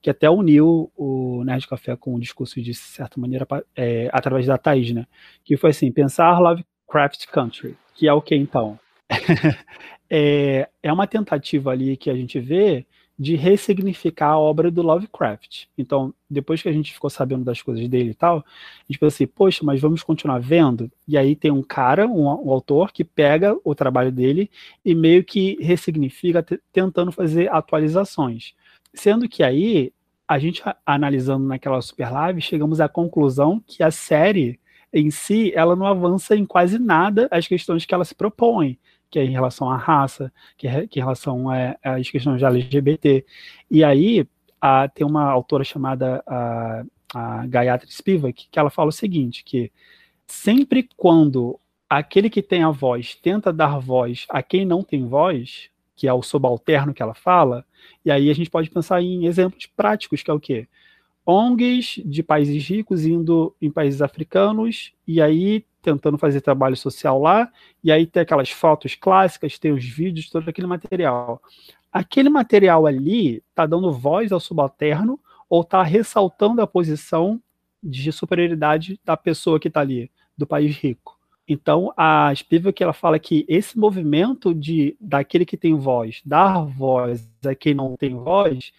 Que até uniu o Nerd Café com o discurso de certa maneira é, através da Thaís, né? Que foi assim, pensar Lovecraft Country, que é o que então? é, é uma tentativa ali que a gente vê de ressignificar a obra do Lovecraft. Então, depois que a gente ficou sabendo das coisas dele e tal, a gente pensou assim, poxa, mas vamos continuar vendo? E aí tem um cara, um, um autor, que pega o trabalho dele e meio que ressignifica, tentando fazer atualizações. Sendo que aí, a gente analisando naquela super live, chegamos à conclusão que a série em si, ela não avança em quase nada as questões que ela se propõe que é em relação à raça, que é, que é em relação às questões de LGBT. E aí a, tem uma autora chamada a, a Gayatri Spivak, que ela fala o seguinte, que sempre quando aquele que tem a voz tenta dar voz a quem não tem voz, que é o subalterno que ela fala, e aí a gente pode pensar em exemplos práticos, que é o quê? ONGs de países ricos indo em países africanos, e aí tentando fazer trabalho social lá, e aí tem aquelas fotos clássicas, tem os vídeos, todo aquele material. Aquele material ali está dando voz ao subalterno ou está ressaltando a posição de superioridade da pessoa que está ali, do país rico. Então, a Spivak ela fala que esse movimento de daquele que tem voz, dar voz a quem não tem voz,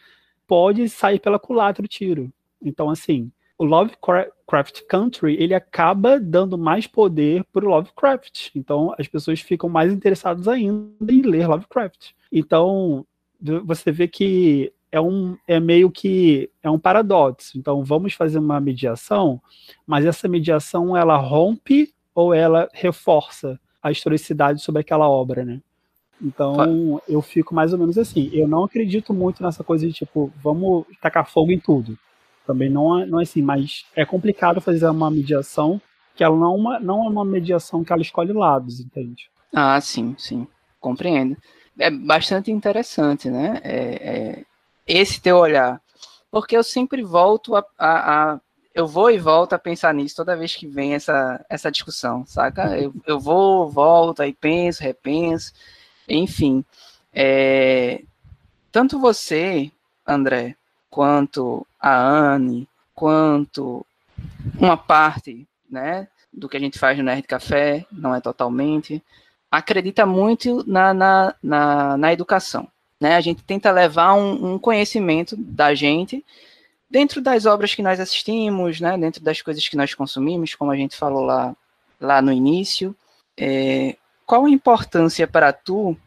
pode sair pela culatra o tiro. Então, assim, o Lovecraft Country ele acaba dando mais poder para o Lovecraft. Então as pessoas ficam mais interessadas ainda em ler Lovecraft. Então você vê que é um é meio que é um paradoxo. Então vamos fazer uma mediação, mas essa mediação ela rompe ou ela reforça a historicidade sobre aquela obra, né? Então eu fico mais ou menos assim. Eu não acredito muito nessa coisa de tipo vamos tacar fogo em tudo também não é, não é assim, mas é complicado fazer uma mediação que ela não é uma, não é uma mediação que ela escolhe lados, entende? Ah, sim, sim, compreendo. É bastante interessante, né? É, é, esse teu olhar, porque eu sempre volto a, a, a, eu vou e volto a pensar nisso toda vez que vem essa, essa discussão, saca? Eu, eu vou, volto, aí penso, repenso, enfim. É, tanto você, André, quanto a Anne, quanto uma parte né? Do que a gente faz no Nerd Café, não é totalmente. Acredita muito na, na, na, na educação. Né? A gente tenta levar um, um, conhecimento da gente dentro das obras que nós assistimos, né? dentro das coisas que nós consumimos, como a gente falou lá, lá no início. É, qual a importância para tu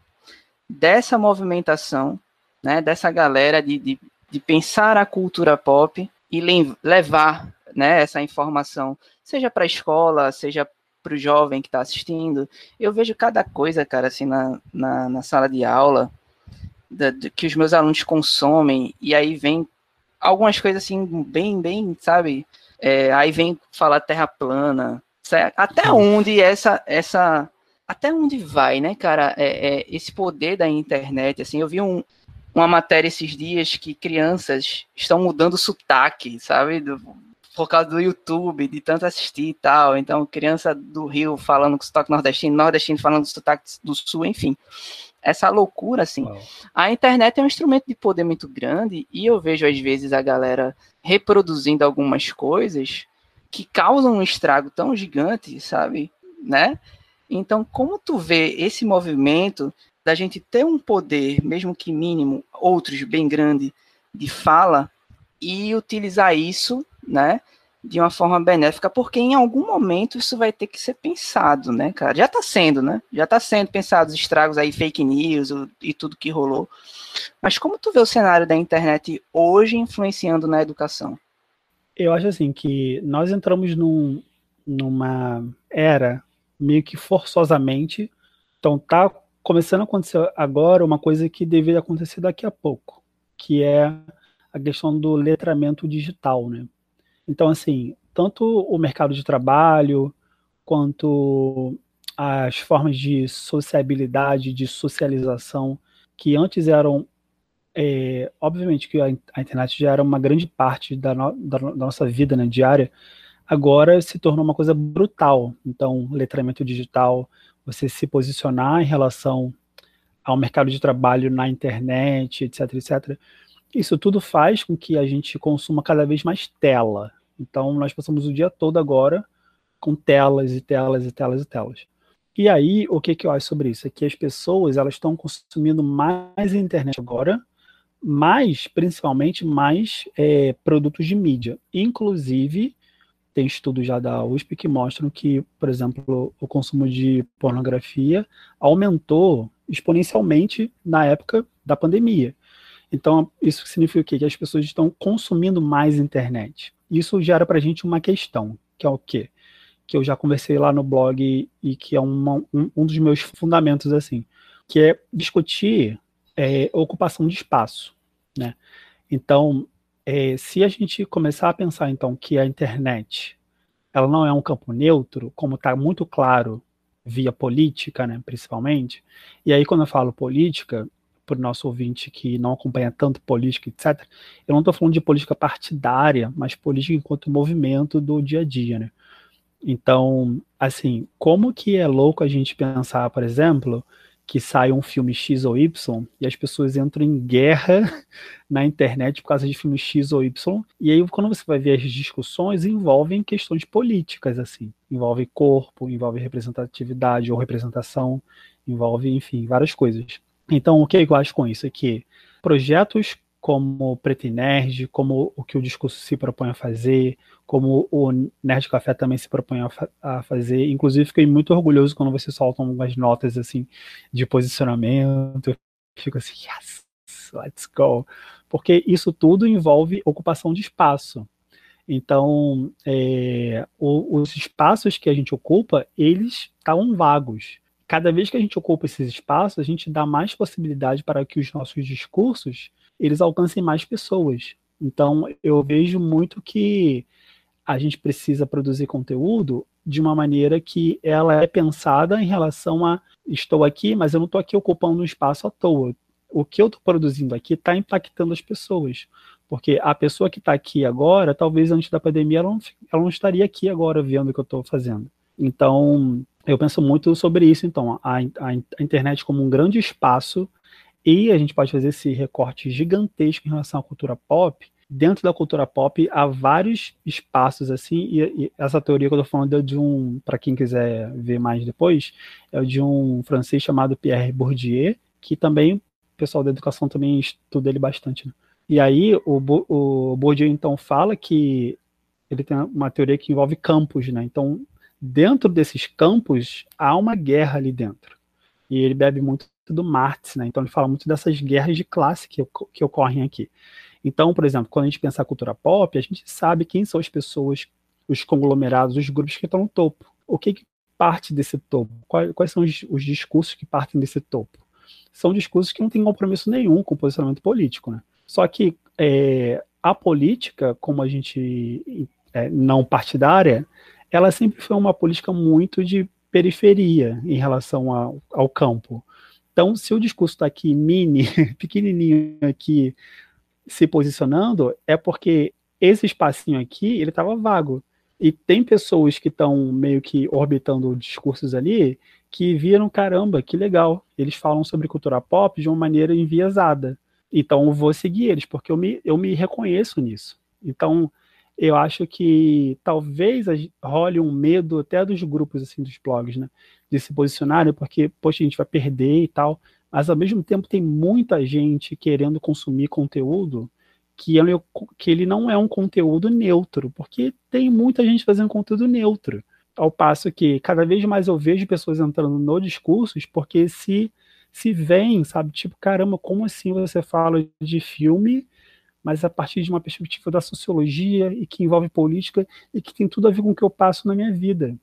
dessa movimentação, né, dessa galera de, de, de pensar a cultura pop e levar né, essa informação, seja para a escola, seja para o jovem que está assistindo. Eu vejo cada coisa, cara, assim, na, na, na sala de aula, da, que os meus alunos consomem, e aí vem algumas coisas assim, bem, bem, sabe? É, aí vem falar terra plana. Até onde essa, essa até onde vai, né, cara, é, é, esse poder da internet, assim, eu vi um, uma matéria esses dias que crianças estão mudando sotaque, sabe, do, por causa do YouTube, de tanto assistir e tal, então criança do Rio falando com sotaque nordestino, nordestino falando com sotaque do Sul, enfim, essa loucura, assim, Uau. a internet é um instrumento de poder muito grande, e eu vejo às vezes a galera reproduzindo algumas coisas que causam um estrago tão gigante, sabe, né, então, como tu vê esse movimento da gente ter um poder, mesmo que mínimo, outros bem grande, de fala e utilizar isso, né, de uma forma benéfica, porque em algum momento isso vai ter que ser pensado, né, cara? Já está sendo, né? Já está sendo pensado os estragos aí, fake news e tudo que rolou. Mas como tu vê o cenário da internet hoje influenciando na educação? Eu acho assim que nós entramos num, numa era meio que forçosamente. Então tá começando a acontecer agora uma coisa que deveria acontecer daqui a pouco, que é a questão do letramento digital, né? Então assim, tanto o mercado de trabalho quanto as formas de sociabilidade, de socialização que antes eram é, obviamente que a, internet já era uma grande parte da, no, da, da nossa vida né, diária, agora se tornou uma coisa brutal. Então, letramento digital, você se posicionar em relação ao mercado de trabalho na internet, etc, etc. Isso tudo faz com que a gente consuma cada vez mais tela. Então, nós passamos o dia todo agora com telas e telas e telas e telas. E aí, o que, que eu acho sobre isso? É que as pessoas elas estão consumindo mais internet agora, mais, principalmente, mais é, produtos de mídia. Inclusive, tem estudos já da USP que mostram que, por exemplo, o consumo de pornografia aumentou exponencialmente na época da pandemia. Então, isso significa o quê? Que as pessoas estão consumindo mais internet. Isso gera para a gente uma questão, que é o quê? Que eu já conversei lá no blog e que é uma, um, um dos meus fundamentos, assim, que é discutir é, ocupação de espaço, né? Então, é, se a gente começar a pensar, então, que a internet ela não é um campo neutro, como está muito claro via política, né, principalmente, e aí quando eu falo política, para o nosso ouvinte que não acompanha tanto política, etc., eu não estou falando de política partidária, mas política enquanto movimento do dia a dia, né? Então, assim, como que é louco a gente pensar, por exemplo, que sai um filme X ou Y e as pessoas entram em guerra na internet por causa de filme X ou Y. E aí, quando você vai ver as discussões, envolvem questões políticas, assim. Envolve corpo, envolve representatividade ou representação, envolve, enfim, várias coisas. Então, o que eu acho com isso é que projetos como Preto e Nerd, como o que o discurso se propõe a fazer, como o Nerd Café também se propõe a, a, fazer. Inclusive, fiquei muito orgulhoso quando você soltam algumas notas assim de posicionamento. Eu fico assim, yes, let's go. Porque isso tudo envolve ocupação de espaço. Então, é, o, os espaços que a gente ocupa, eles estavam vagos. Cada vez que a gente ocupa esses espaços, a gente dá mais possibilidade para que os nossos discursos eles alcancem mais pessoas. Então, eu vejo muito que a gente precisa produzir conteúdo de uma maneira que ela é pensada em relação a estou aqui, mas eu não estou aqui ocupando um espaço à toa. O que eu estou produzindo aqui está impactando as pessoas. Porque a pessoa que está aqui agora, talvez antes da pandemia, ela não, ela não estaria aqui agora vendo o que eu estou fazendo. Então, eu penso muito sobre isso. Então, a, a, a internet como um grande espaço e a gente pode fazer esse recorte gigantesco em relação à cultura pop, dentro da cultura pop há vários espaços assim, e, e essa teoria que eu tô falando é de um, para quem quiser ver mais depois, é de um francês chamado Pierre Bourdieu, que também o pessoal da educação também estuda ele bastante. Né? E aí o, o Bourdieu então fala que ele tem uma teoria que envolve campos, né? Então, dentro desses campos há uma guerra ali dentro. E ele bebe muito do Marx, né? Então ele fala muito dessas guerras de classe que, que ocorrem aqui. Então, por exemplo, quando a gente pensa a cultura pop, a gente sabe quem são as pessoas, os conglomerados, os grupos que estão no topo. O que, que parte desse topo? Quais, quais são os, os, discursos que partem desse topo? São discursos que não têm compromisso nenhum com o posicionamento político, né? Só que é, a política, como a gente é, não partidária, ela sempre foi uma política muito de periferia em relação ao campo. Então, se o discurso está aqui mini, pequenininho aqui, se posicionando, é porque esse espacinho aqui, ele estava vago. E tem pessoas que estão meio que orbitando discursos ali que viram, caramba, que legal. Eles falam sobre cultura pop de uma maneira enviesada. Então eu vou seguir eles, porque eu me, eu me reconheço nisso. Então, eu acho que talvez role um medo até dos grupos, assim, dos blogs, né? De se posicionarem, porque, poxa, a gente vai perder e tal. Mas, ao mesmo tempo, tem muita gente querendo consumir conteúdo que ele, que ele não é um conteúdo neutro, porque tem muita gente fazendo conteúdo neutro. Ao passo que cada vez mais eu vejo pessoas entrando no discursos porque se se vem, sabe? Tipo, caramba, como assim você fala de filme mas a partir de uma perspectiva da sociologia e que envolve política e que tem tudo a ver com o que eu passo na minha vida.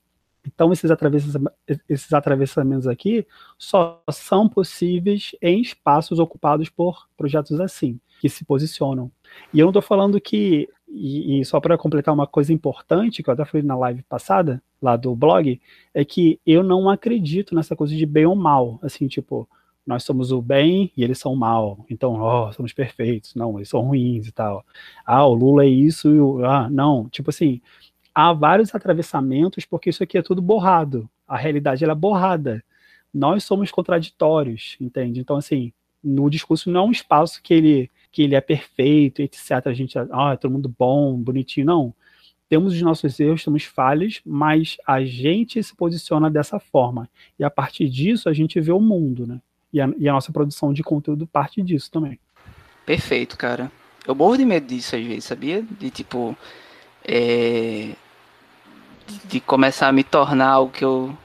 Então, esses, atravessamentos, esses atravessamentos aqui só são possíveis em espaços ocupados por projetos assim, que se posicionam. E eu não estou falando que, e, e só para completar uma coisa importante, que eu até falei na live passada, lá do blog, é que eu não acredito nessa coisa de bem ou mal. Assim, tipo, nós somos o bem e eles são o mal. Então, ó, somos perfeitos. Não, eles são ruins e tal. Ah, o Lula é isso e o. Ah, não. Tipo assim, há vários atravessamentos porque isso aqui é tudo borrado. A realidade ela é borrada. Nós somos contraditórios, entende? Então, assim, no discurso não é um espaço que ele, que ele é perfeito, etc. A gente, ah, é todo mundo bom, bonitinho. Não. Temos os nossos erros, temos falhas, mas a gente se posiciona dessa forma. E a partir disso a gente vê o mundo, né? E a, e a nossa produção de conteúdo parte disso também. Perfeito, cara. Eu morro de medo disso às vezes, sabia? De tipo. É... De começar a me tornar algo que eu,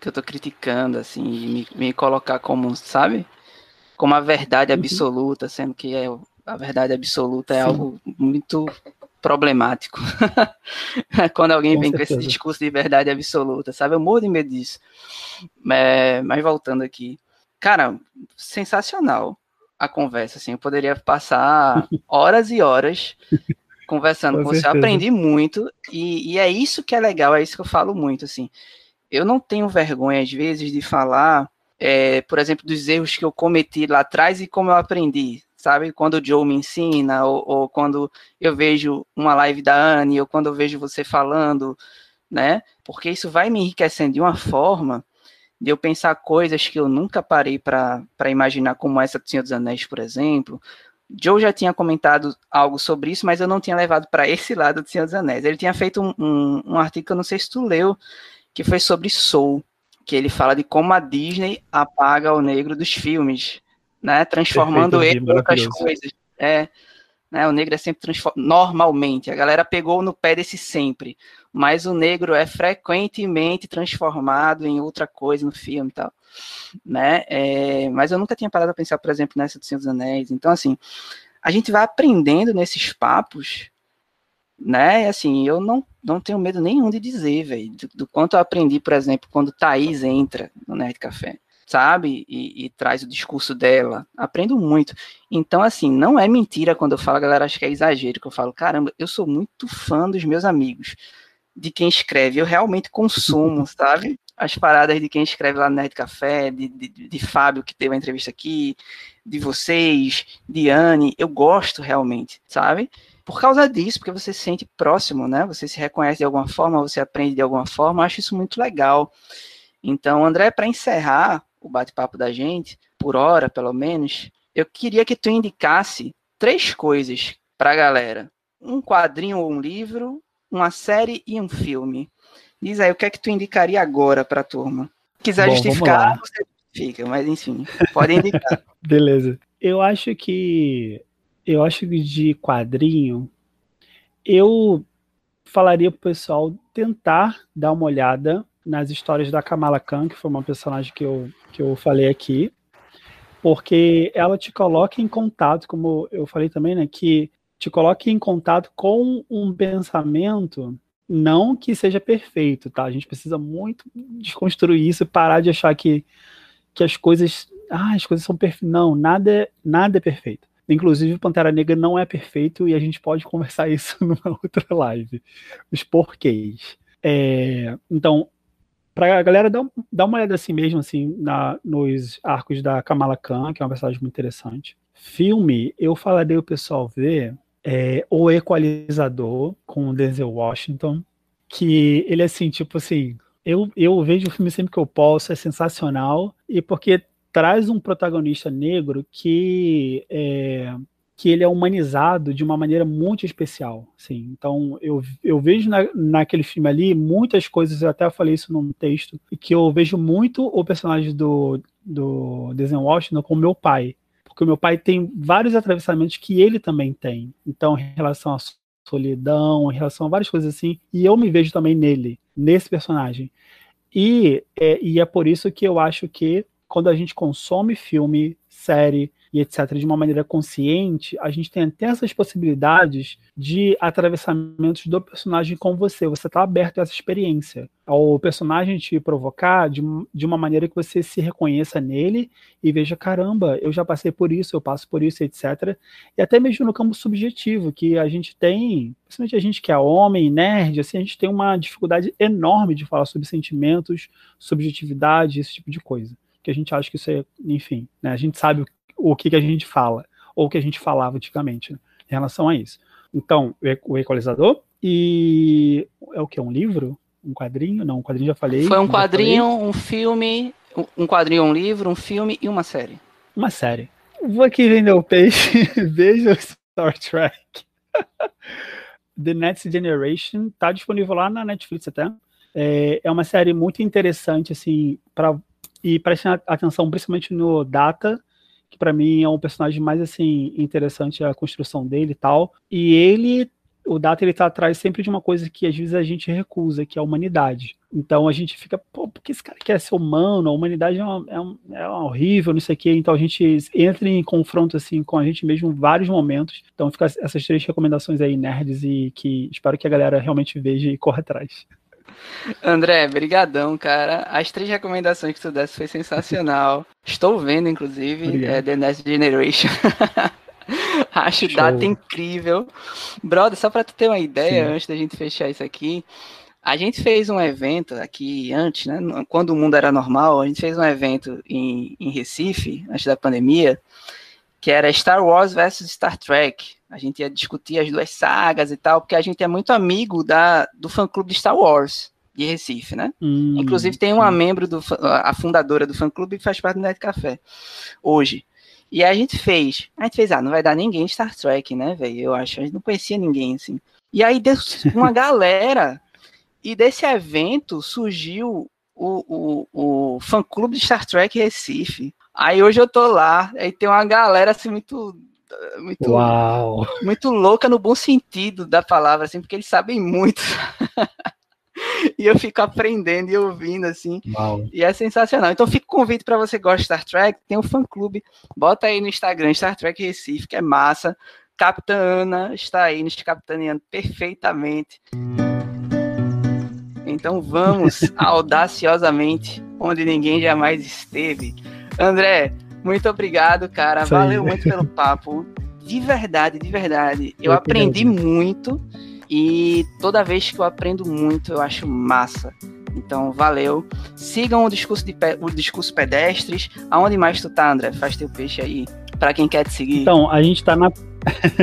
que eu tô criticando, assim, e me, me colocar como, sabe? Como a verdade uhum. absoluta, sendo que é, a verdade absoluta é Sim. algo muito problemático. Quando alguém com vem certeza. com esse discurso de verdade absoluta, sabe? Eu morro de medo disso. É, mas voltando aqui. Cara, sensacional a conversa, assim. Eu poderia passar horas e horas conversando com, com você. Eu aprendi muito e, e, é isso que é legal, é isso que eu falo muito, assim. Eu não tenho vergonha, às vezes, de falar, é, por exemplo, dos erros que eu cometi lá atrás e como eu aprendi, sabe? Quando o Joe me ensina, ou, ou quando eu vejo uma live da Anne, ou quando eu vejo você falando, né? Porque isso vai me enriquecendo de uma forma de eu pensar coisas que eu nunca parei para imaginar, como essa do Senhor dos Anéis, por exemplo. Joe já tinha comentado algo sobre isso, mas eu não tinha levado para esse lado do Senhor dos Anéis. Ele tinha feito um, um, um artigo que eu não sei se tu leu, que foi sobre Soul, que ele fala de como a Disney apaga o negro dos filmes, né, transformando Perfeito, ele em outras coisas. É, né, o negro é sempre transformado, normalmente, a galera pegou no pé desse sempre mas o negro é frequentemente transformado em outra coisa no filme e tal, né? É, mas eu nunca tinha parado a pensar, por exemplo, nessa do Senhor dos Anéis. Então, assim, a gente vai aprendendo nesses papos, né? Assim, eu não, não tenho medo nenhum de dizer, velho, do, do, quanto eu aprendi, por exemplo, quando Thaís entra no Nerd Café, sabe? E, e, traz o discurso dela. Aprendo muito. Então, assim, não é mentira quando eu falo, a galera acha que é exagero, que eu falo, caramba, eu sou muito fã dos meus amigos de quem escreve. Eu realmente consumo, sabe? As paradas de quem escreve lá no Nerd Café, de, de, de Fábio, que teve a entrevista aqui, de vocês, de Anne. Eu gosto realmente, sabe? Por causa disso, porque você se sente próximo, né? Você se reconhece de alguma forma, você aprende de alguma forma. Eu acho isso muito legal. Então, André, para encerrar o bate-papo da gente, por hora pelo menos, eu queria que tu indicasse três coisas pra galera. Um quadrinho ou um livro, uma série e um filme. Diz aí, o que é que tu indicaria agora pra turma? Se quiser Bom, justificar, você justifica, mas enfim, pode indicar. Beleza. Eu acho que. Eu acho que de quadrinho. Eu falaria pro pessoal tentar dar uma olhada nas histórias da Kamala Khan, que foi uma personagem que eu, que eu falei aqui, porque ela te coloca em contato, como eu falei também, né, que te coloca em contato com um pensamento não que seja perfeito, tá? A gente precisa muito desconstruir isso e parar de achar que, que as coisas, ah, as coisas são perfeitas. Não, nada nada é perfeito. Inclusive, o Pantera Negra não é perfeito e a gente pode conversar isso numa outra live. Os porquês. É, então, para a galera dar, dar uma olhada assim mesmo, assim, na, nos arcos da Kamala Khan, que é uma personagem muito interessante. Filme, eu falaria o pessoal ver é, O Equalizador, com o Denzel Washington, que ele é assim, tipo assim, eu, eu vejo o filme sempre que eu posso, é sensacional, e porque traz um protagonista negro que é, que ele é humanizado de uma maneira muito especial, assim. Então eu, eu vejo na, naquele filme ali muitas coisas, eu até falei isso num texto, que eu vejo muito o personagem do do Denzel Washington com meu pai, porque o meu pai tem vários atravessamentos que ele também tem. Então, em relação à solidão, em relação a várias coisas assim, e eu me vejo também nele, nesse personagem. E é, e é por isso que eu acho que quando a gente consome filme, série e etc., de uma maneira consciente, a gente tem até essas possibilidades de atravessamentos do personagem com você. Você está aberto a essa experiência. Ao personagem te provocar de, de uma maneira que você se reconheça nele e veja: caramba, eu já passei por isso, eu passo por isso, etc. E até mesmo no campo subjetivo, que a gente tem, principalmente a gente que é homem, nerd, assim, a gente tem uma dificuldade enorme de falar sobre sentimentos, subjetividade, esse tipo de coisa que a gente acha que isso é, enfim, né, a gente sabe o, o que, que a gente fala, ou o que a gente falava antigamente né, em relação a isso. Então, o equalizador e é o que? Um livro? Um quadrinho? Não, um quadrinho já falei. Foi um quadrinho, um filme, um quadrinho, um livro, um filme e uma série. Uma série. Vou aqui vender o peixe, veja Star Trek. The Next Generation tá disponível lá na Netflix até. É, é uma série muito interessante, assim, para e prestem atenção principalmente no Data, que para mim é um personagem mais assim interessante a construção dele e tal. E ele, o Data ele tá atrás sempre de uma coisa que às vezes a gente recusa, que é a humanidade. Então a gente fica, pô, porque esse cara quer ser humano? A humanidade é, uma, é, um, é horrível, não sei o quê. Então a gente entra em confronto assim com a gente mesmo em vários momentos. Então fica essas três recomendações aí nerds e que espero que a galera realmente veja e corra atrás. André, brigadão, cara. As três recomendações que tu desse foi sensacional. Estou vendo, inclusive, é, The Next Generation. Acho Show. data incrível. Brother, só para tu ter uma ideia, Sim. antes da gente fechar isso aqui, a gente fez um evento aqui antes, né? Quando o mundo era normal, a gente fez um evento em, em Recife, antes da pandemia, que era Star Wars versus Star Trek. A gente ia discutir as duas sagas e tal, porque a gente é muito amigo da, do fã-clube de Star Wars de Recife, né? Hum, Inclusive tem uma membro do a fundadora do fã-clube que faz parte do Net Café hoje. E a gente fez, a gente fez, ah, não vai dar ninguém Star Trek, né, velho? Eu acho, a gente não conhecia ninguém assim. E aí deu uma galera e desse evento surgiu o, o, o fã-clube de Star Trek Recife. Aí hoje eu tô lá, aí tem uma galera assim muito muito, Uau. muito louca no bom sentido da palavra, assim, porque eles sabem muito. e eu fico aprendendo e ouvindo, assim. Uau. E é sensacional. Então fica o convite para você que gosta de Star Trek, tem um fã-clube, bota aí no Instagram, Star Trek Recife, que é massa. Capitã Ana está aí nos capitaneando perfeitamente. Então vamos audaciosamente onde ninguém jamais esteve. André, muito obrigado, cara. Valeu muito pelo papo. De verdade, de verdade. Eu, eu aprendi muito e toda vez que eu aprendo muito, eu acho massa. Então, valeu. Sigam o discurso, de, o discurso pedestres. Aonde mais tu tá, André? Faz teu peixe aí. Para quem quer te seguir. Então, a gente tá na.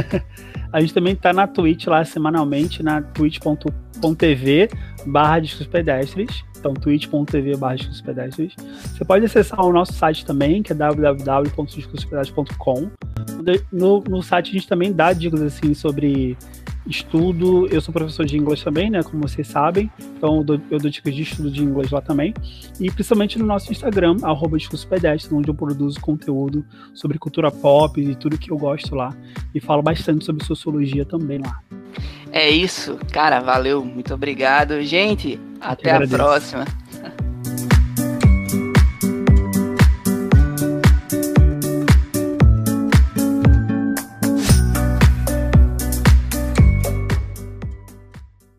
a gente também tá na Twitch lá semanalmente, na twitch.tv barra discursos pedestres. Então, twitch.tv barra Você pode acessar o nosso site também, que é www.discursospedagem.com. No, no site a gente também dá dicas assim sobre estudo. Eu sou professor de inglês também, né? Como vocês sabem. Então eu dou, eu dou dicas de estudo de inglês lá também. E principalmente no nosso Instagram, arroba Pedestre, onde eu produzo conteúdo sobre cultura pop e tudo que eu gosto lá. E falo bastante sobre sociologia também lá. É isso, cara, valeu, muito obrigado. Gente, até a próxima.